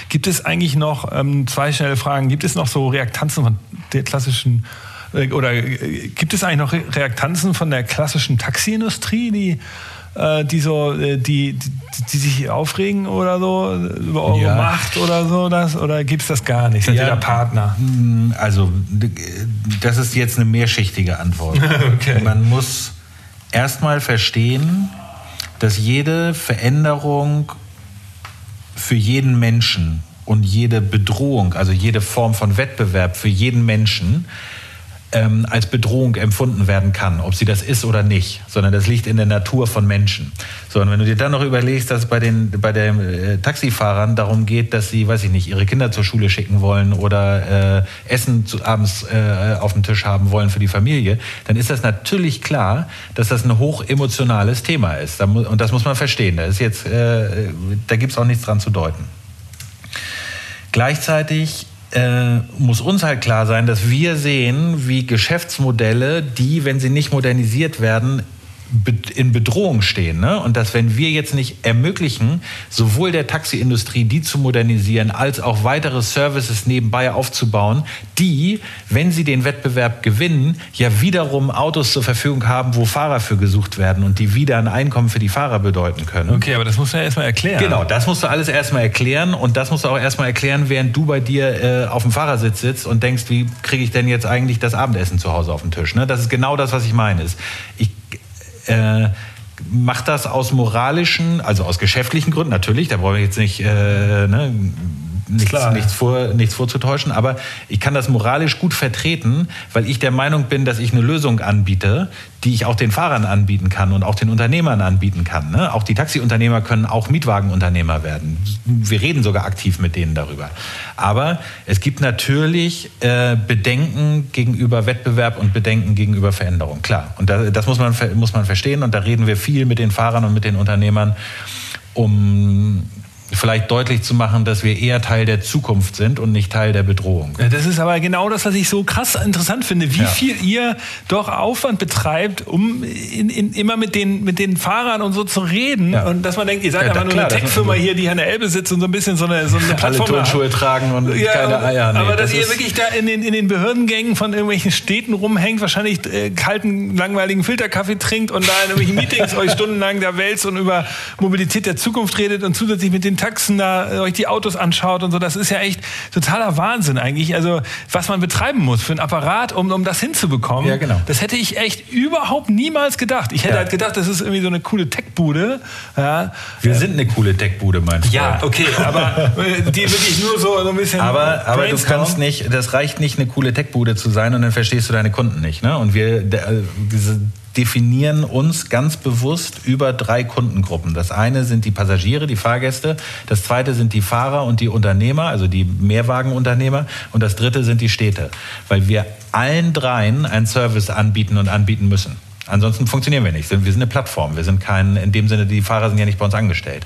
A: Gibt es eigentlich noch, ähm, zwei schnelle Fragen, gibt es noch so Reaktanzen von der klassischen, äh, oder äh, gibt es eigentlich noch Reaktanzen von der klassischen Taxiindustrie, die die so, äh, die, die, die, sich aufregen oder so über eure ja. Macht oder so, das? Oder gibt es das gar nicht? Sind ja, der Partner?
B: Hm, also, das ist jetzt eine mehrschichtige Antwort. okay. Man muss erstmal verstehen, dass jede Veränderung für jeden Menschen und jede Bedrohung, also jede Form von Wettbewerb für jeden Menschen ähm, als Bedrohung empfunden werden kann, ob sie das ist oder nicht, sondern das liegt in der Natur von Menschen. So, und wenn du dir dann noch überlegst, dass bei den, bei den äh, Taxifahrern darum geht, dass sie, weiß ich nicht, ihre Kinder zur Schule schicken wollen oder äh, Essen zu, abends äh, auf dem Tisch haben wollen für die Familie, dann ist das natürlich klar, dass das ein hochemotionales Thema ist. Und das muss man verstehen. Da, ist jetzt, äh, da gibt es auch nichts dran zu deuten. Gleichzeitig äh, muss uns halt klar sein, dass wir sehen, wie Geschäftsmodelle, die, wenn sie nicht modernisiert werden, in Bedrohung stehen. Ne? Und dass wenn wir jetzt nicht ermöglichen, sowohl der Taxiindustrie die zu modernisieren, als auch weitere Services nebenbei aufzubauen, die, wenn sie den Wettbewerb gewinnen, ja wiederum Autos zur Verfügung haben, wo Fahrer für gesucht werden und die wieder ein Einkommen für die Fahrer bedeuten können.
A: Okay, aber das musst du ja erstmal erklären.
B: Genau, das musst du alles erstmal erklären und das musst du auch erstmal erklären, während du bei dir äh, auf dem Fahrersitz sitzt und denkst, wie kriege ich denn jetzt eigentlich das Abendessen zu Hause auf den Tisch? Ne? Das ist genau das, was ich meine. Ich äh, macht das aus moralischen, also aus geschäftlichen Gründen natürlich, da brauche ich jetzt nicht äh, ne, nichts, Klar, nichts, vor, nichts vorzutäuschen, aber ich kann das moralisch gut vertreten, weil ich der Meinung bin, dass ich eine Lösung anbiete, die ich auch den Fahrern anbieten kann und auch den Unternehmern anbieten kann. Ne? Auch die Taxiunternehmer können auch Mietwagenunternehmer werden. Wir reden sogar aktiv mit denen darüber. Aber es gibt natürlich äh, Bedenken gegenüber Wettbewerb und Bedenken gegenüber Veränderung. Klar. Und das, das muss, man, muss man verstehen. Und da reden wir viel mit den Fahrern und mit den Unternehmern, um vielleicht deutlich zu machen, dass wir eher Teil der Zukunft sind und nicht Teil der Bedrohung.
A: Das ist aber genau das, was ich so krass interessant finde, wie ja. viel ihr doch Aufwand betreibt, um in, in, immer mit den, mit den Fahrern und so zu reden. Ja. Und dass man denkt, ihr seid ja, aber nur klar, eine Tech-Firma hier, die an der Elbe sitzt und so ein bisschen so eine, so eine
B: Plattform Alle Turnschuhe tragen und keine Eier.
A: Nee, aber dass das ihr wirklich da in den, in den Behördengängen von irgendwelchen Städten rumhängt, wahrscheinlich äh, kalten, langweiligen Filterkaffee trinkt und da in irgendwelchen Meetings euch stundenlang da wälzt und über Mobilität der Zukunft redet und zusätzlich mit den Taxen da äh, euch die Autos anschaut und so, das ist ja echt totaler Wahnsinn eigentlich. Also was man betreiben muss für ein Apparat, um, um das hinzubekommen. Ja, genau. Das hätte ich echt überhaupt niemals gedacht. Ich hätte ja. halt gedacht, das ist irgendwie so eine coole Tech-Bude. Ja.
B: Wir sind eine coole Tech-Bude, meinst du?
A: Ja, okay, aber äh, die wirklich nur so, so ein bisschen.
B: Aber, aber du kannst nicht, das reicht nicht, eine coole Tech-Bude zu sein und dann verstehst du deine Kunden nicht. Ne? Und wir, äh, diese definieren uns ganz bewusst über drei Kundengruppen. Das eine sind die Passagiere, die Fahrgäste, das zweite sind die Fahrer und die Unternehmer, also die Mehrwagenunternehmer und das dritte sind die Städte, weil wir allen dreien einen Service anbieten und anbieten müssen. Ansonsten funktionieren wir nicht. Wir sind eine Plattform. Wir sind kein, in dem Sinne, die Fahrer sind ja nicht bei uns angestellt.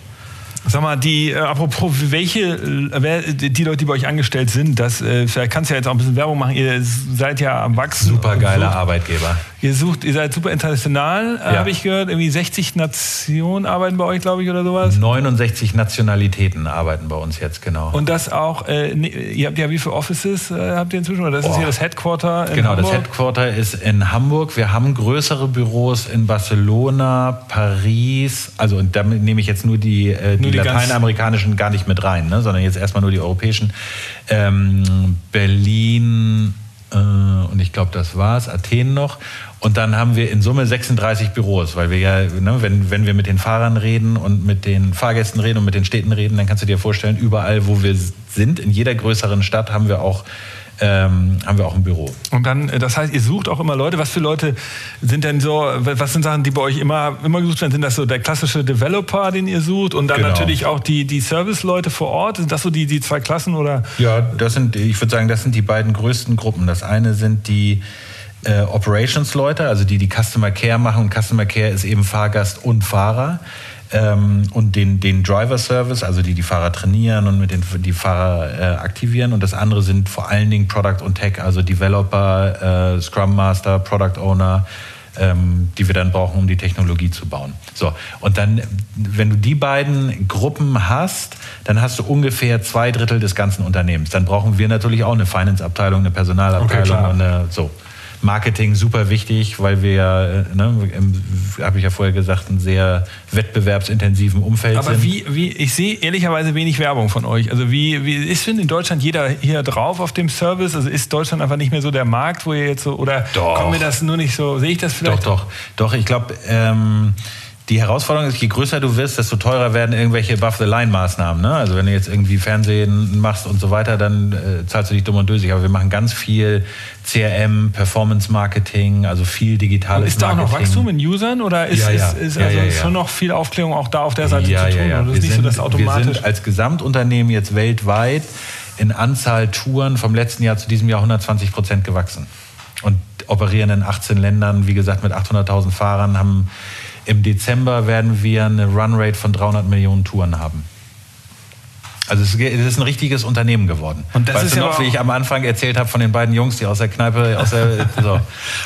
A: Sag mal, die, äh, apropos, welche, äh, wer, die Leute, die bei euch angestellt sind, das, äh, vielleicht kannst du ja jetzt auch ein bisschen Werbung machen, ihr seid ja am Wachsen.
B: Super geiler Arbeitgeber.
A: Ihr sucht, ihr seid super international, äh, ja. habe ich gehört. Irgendwie 60 Nationen arbeiten bei euch, glaube ich, oder sowas.
B: 69 Nationalitäten arbeiten bei uns jetzt, genau.
A: Und das auch, äh, ne, ihr habt ja wie viele Offices äh, habt ihr inzwischen? Oder das oh. ist hier das Headquarter
B: in genau, Hamburg? Genau, das Headquarter ist in Hamburg. Wir haben größere Büros in Barcelona, Paris. Also, und damit nehme ich jetzt nur die, äh, die, nur die lateinamerikanischen gar nicht mit rein, ne, sondern jetzt erstmal nur die europäischen. Ähm, Berlin, äh, und ich glaube, das war's, Athen noch. Und dann haben wir in Summe 36 Büros, weil wir ja, ne, wenn, wenn wir mit den Fahrern reden und mit den Fahrgästen reden und mit den Städten reden, dann kannst du dir vorstellen, überall, wo wir sind, in jeder größeren Stadt haben wir auch ähm, haben wir auch ein Büro.
A: Und dann, äh, das heißt, ihr sucht auch immer Leute. Was für Leute sind denn so, was sind Sachen, die bei euch immer, immer gesucht werden? Sind das so der klassische Developer, den ihr sucht? Und dann genau. natürlich auch die, die Service-Leute vor Ort? Sind das so die, die zwei Klassen oder?
B: Ja, das sind, ich würde sagen, das sind die beiden größten Gruppen. Das eine sind die äh, Operations-Leute, also die die Customer Care machen. Und Customer Care ist eben Fahrgast und Fahrer ähm, und den, den Driver Service, also die die Fahrer trainieren und mit den die Fahrer äh, aktivieren. Und das andere sind vor allen Dingen Product und Tech, also Developer, äh, Scrum Master, Product Owner, ähm, die wir dann brauchen, um die Technologie zu bauen. So und dann, wenn du die beiden Gruppen hast, dann hast du ungefähr zwei Drittel des ganzen Unternehmens. Dann brauchen wir natürlich auch eine Finance-Abteilung, eine Personalabteilung okay, und eine, so. Marketing super wichtig, weil wir, äh, ne, habe ich ja vorher gesagt, einen sehr wettbewerbsintensiven Umfeld
A: Aber
B: sind.
A: wie, wie, ich sehe ehrlicherweise wenig Werbung von euch. Also wie, wie ist denn in Deutschland jeder hier drauf auf dem Service? Also ist Deutschland einfach nicht mehr so der Markt, wo ihr jetzt so, oder
B: doch.
A: kommt mir das nur nicht so, sehe ich das vielleicht?
B: Doch, doch, doch, ich glaube, ähm, die Herausforderung ist, je größer du wirst, desto teurer werden irgendwelche Above-the-Line-Maßnahmen. Ne? Also wenn du jetzt irgendwie Fernsehen machst und so weiter, dann äh, zahlst du dich dumm und dösig. Aber wir machen ganz viel CRM, Performance-Marketing, also viel digitales
A: und ist da auch noch Wachstum in Usern oder ist,
B: ja, ja.
A: ist, ist also
B: ja,
A: schon noch viel Aufklärung auch da auf der Seite
B: ja,
A: zu tun?
B: Ja.
A: Oder
B: wir,
A: ist
B: sind,
A: so, dass automatisch
B: wir sind als Gesamtunternehmen jetzt weltweit in Anzahl Touren vom letzten Jahr zu diesem Jahr 120 Prozent gewachsen. Und operieren in 18 Ländern, wie gesagt, mit 800.000 Fahrern, haben im Dezember werden wir eine Runrate von 300 Millionen Touren haben. Also es ist ein richtiges Unternehmen geworden.
A: Und das
B: weißt
A: ist
B: du
A: ja
B: noch, wie ich am Anfang erzählt habe von den beiden Jungs, die aus der Kneipe, aus der, so.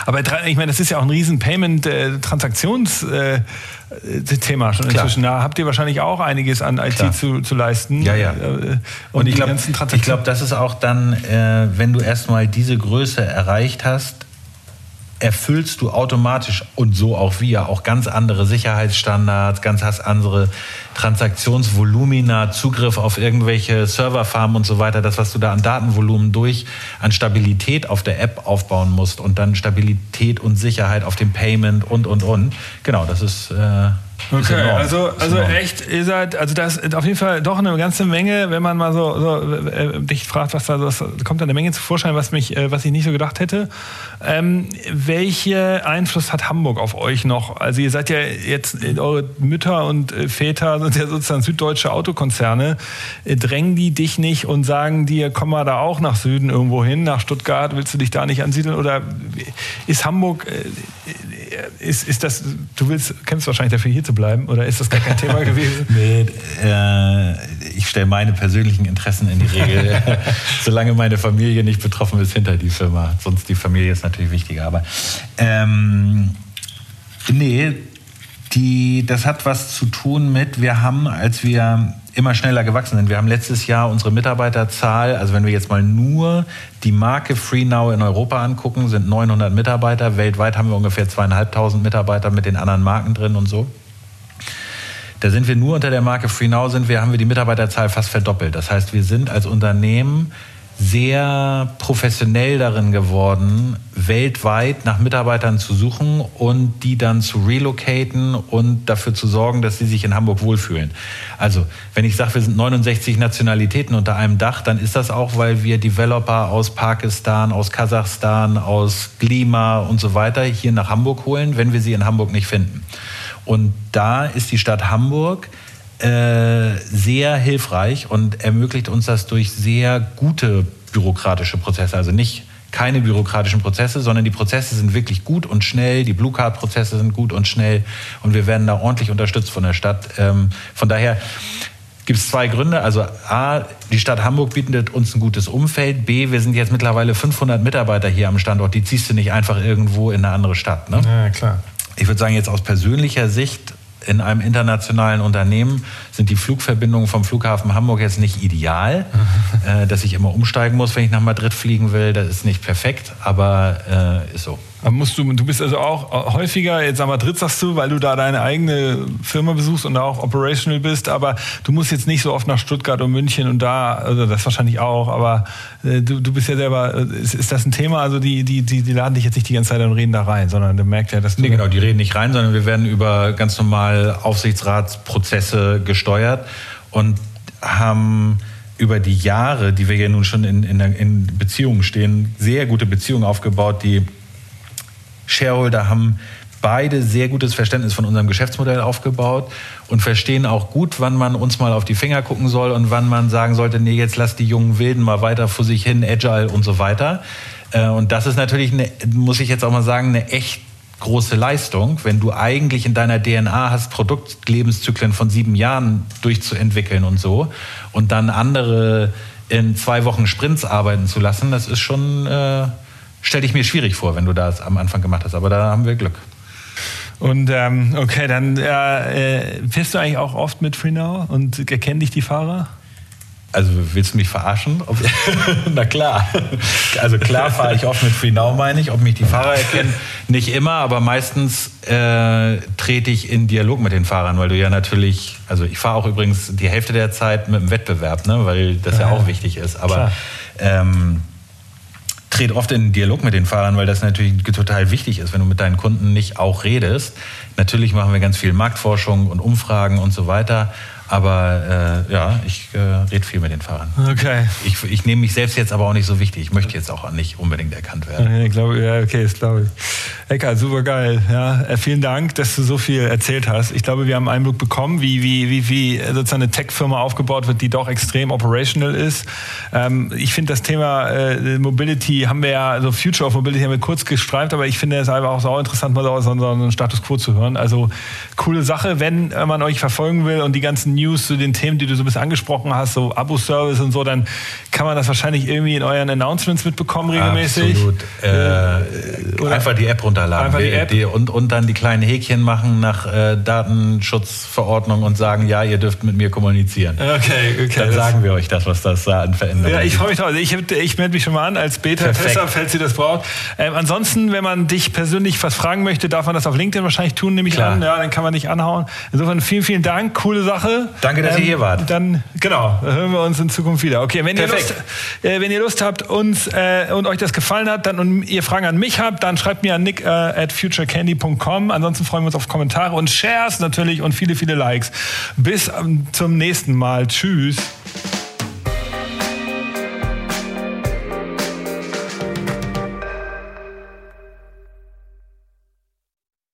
A: Aber ich meine, das ist ja auch ein riesen Payment-Transaktions-Thema äh, schon
B: Klar.
A: inzwischen. Da habt ihr wahrscheinlich auch einiges an IT zu, zu leisten.
B: Ja, ja.
A: Äh,
B: Und, ich glaube, ich glaub, das ist auch dann, äh, wenn du erstmal diese Größe erreicht hast, erfüllst du automatisch und so auch wir auch ganz andere Sicherheitsstandards, ganz andere Transaktionsvolumina, Zugriff auf irgendwelche Serverfarmen und so weiter, das, was du da an Datenvolumen durch, an Stabilität auf der App aufbauen musst und dann Stabilität und Sicherheit auf dem Payment und, und, und. Genau, das ist... Äh,
A: Okay, also, also echt, ihr seid, also das ist auf jeden Fall doch eine ganze Menge, wenn man mal so, so äh, dich fragt, was da was, kommt da eine Menge zu Vorschein, was mich, äh, was ich nicht so gedacht hätte. Ähm, welche Einfluss hat Hamburg auf euch noch? Also ihr seid ja jetzt, eure Mütter und äh, Väter sind ja sozusagen süddeutsche Autokonzerne. Äh, drängen die dich nicht und sagen dir, komm mal da auch nach Süden irgendwo hin, nach Stuttgart, willst du dich da nicht ansiedeln? Oder ist Hamburg, äh, ist, ist das, du willst, kennst wahrscheinlich dafür hier zu bleiben oder ist das gar kein Thema gewesen?
B: Nee, äh, ich stelle meine persönlichen Interessen in die Regel, solange meine Familie nicht betroffen ist, hinter die Firma. Sonst die Familie ist natürlich wichtiger. Aber ähm, nee, die, das hat was zu tun mit, wir haben, als wir immer schneller gewachsen sind. Wir haben letztes Jahr unsere Mitarbeiterzahl, also wenn wir jetzt mal nur die Marke FreeNow in Europa angucken, sind 900 Mitarbeiter. Weltweit haben wir ungefähr zweieinhalbtausend Mitarbeiter mit den anderen Marken drin und so. Da sind wir nur unter der Marke FreeNow sind wir, haben wir die Mitarbeiterzahl fast verdoppelt. Das heißt, wir sind als Unternehmen sehr professionell darin geworden, weltweit nach Mitarbeitern zu suchen und die dann zu relocaten und dafür zu sorgen, dass sie sich in Hamburg wohlfühlen. Also, wenn ich sage, wir sind 69 Nationalitäten unter einem Dach, dann ist das auch, weil wir Developer aus Pakistan, aus Kasachstan, aus Klima und so weiter hier nach Hamburg holen, wenn wir sie in Hamburg nicht finden. Und da ist die Stadt Hamburg äh, sehr hilfreich und ermöglicht uns das durch sehr gute bürokratische Prozesse. Also nicht keine bürokratischen Prozesse, sondern die Prozesse sind wirklich gut und schnell. Die Blue Card Prozesse sind gut und schnell und wir werden da ordentlich unterstützt von der Stadt. Ähm, von daher gibt es zwei Gründe. Also A, die Stadt Hamburg bietet uns ein gutes Umfeld. B, wir sind jetzt mittlerweile 500 Mitarbeiter hier am Standort. Die ziehst du nicht einfach irgendwo in eine andere Stadt. Ne?
A: Ja, klar.
B: Ich würde sagen, jetzt aus persönlicher Sicht in einem internationalen Unternehmen sind die Flugverbindungen vom Flughafen Hamburg jetzt nicht ideal, äh, dass ich immer umsteigen muss, wenn ich nach Madrid fliegen will. Das ist nicht perfekt, aber äh, ist so.
A: Musst du, du bist also auch häufiger jetzt am Madrid, sagst du, weil du da deine eigene Firma besuchst und da auch operational bist, aber du musst jetzt nicht so oft nach Stuttgart und München und da, also das wahrscheinlich auch, aber äh, du, du bist ja selber, ist, ist das ein Thema, also die, die, die, die laden dich jetzt nicht die ganze Zeit und reden da rein, sondern du merkst ja, dass du...
B: Nee, genau, die reden nicht rein, sondern wir werden über ganz normal Aufsichtsratsprozesse gesteuert und haben über die Jahre, die wir ja nun schon in, in, in Beziehungen stehen, sehr gute Beziehungen aufgebaut, die Shareholder haben beide sehr gutes Verständnis von unserem Geschäftsmodell aufgebaut und verstehen auch gut, wann man uns mal auf die Finger gucken soll und wann man sagen sollte, nee, jetzt lass die jungen Wilden mal weiter vor sich hin, agile und so weiter. Und das ist natürlich, eine, muss ich jetzt auch mal sagen, eine echt große Leistung, wenn du eigentlich in deiner DNA hast, Produktlebenszyklen von sieben Jahren durchzuentwickeln und so und dann andere in zwei Wochen Sprints arbeiten zu lassen, das ist schon... Äh, stelle ich mir schwierig vor, wenn du das am Anfang gemacht hast. Aber da haben wir Glück.
A: Und ähm, okay, dann äh, fährst du eigentlich auch oft mit FreeNow und erkennen dich die Fahrer?
B: Also willst du mich verarschen? Na klar. Also klar fahre ich oft mit FreeNow, meine ich. Ob mich die Fahrer erkennen, nicht immer, aber meistens äh, trete ich in Dialog mit den Fahrern, weil du ja natürlich, also ich fahre auch übrigens die Hälfte der Zeit mit dem Wettbewerb, ne, weil das ja, ja auch wichtig ist. Aber ähm, trete oft in Dialog mit den Fahrern, weil das natürlich total wichtig ist, wenn du mit deinen Kunden nicht auch redest. Natürlich machen wir ganz viel Marktforschung und Umfragen und so weiter. Aber äh, ja, ich äh, rede viel mit den Fahrern.
A: Okay.
B: Ich, ich nehme mich selbst jetzt aber auch nicht so wichtig. Ich möchte jetzt auch nicht unbedingt erkannt werden.
A: Ja, glaub, ja okay, das glaube ich. Eckart, super geil. Ja, äh, vielen Dank, dass du so viel erzählt hast. Ich glaube, wir haben einen Einblick bekommen, wie, wie, wie, wie sozusagen eine Tech-Firma aufgebaut wird, die doch extrem operational ist. Ähm, ich finde das Thema äh, Mobility haben wir ja, also Future of Mobility haben wir kurz gestreift, aber ich finde es einfach auch so interessant, mal so, so einen Status Quo zu hören. Also coole Sache, wenn man euch verfolgen will und die ganzen News zu den Themen, die du so ein bisschen angesprochen hast, so Abo-Service und so, dann kann man das wahrscheinlich irgendwie in euren Announcements mitbekommen regelmäßig.
B: Absolut. Äh, oder einfach die App runterladen. Einfach die App. Die, und, und dann die kleinen Häkchen machen nach äh, Datenschutzverordnung und sagen, ja, ihr dürft mit mir kommunizieren.
A: Okay, okay.
B: Dann sagen wir euch das, was das da an Veränderungen
A: Ja, ich freue mich drauf. Also ich, ich melde mich schon mal an als Beta-Tester, falls ihr das braucht. Ähm, ansonsten, wenn man dich persönlich was fragen möchte, darf man das auf LinkedIn wahrscheinlich tun, nehme ich Klar. an. Ja, dann kann man dich anhauen. Insofern vielen, vielen Dank. Coole Sache.
B: Danke, dass ähm, ihr hier wart.
A: Dann, genau, hören wir uns in Zukunft wieder. Okay, wenn, ihr Lust, äh, wenn ihr Lust habt uns äh, und euch das gefallen hat dann, und ihr Fragen an mich habt, dann schreibt mir an nick äh, at futurecandy.com. Ansonsten freuen wir uns auf Kommentare und Shares natürlich und viele, viele Likes. Bis ähm, zum nächsten Mal. Tschüss.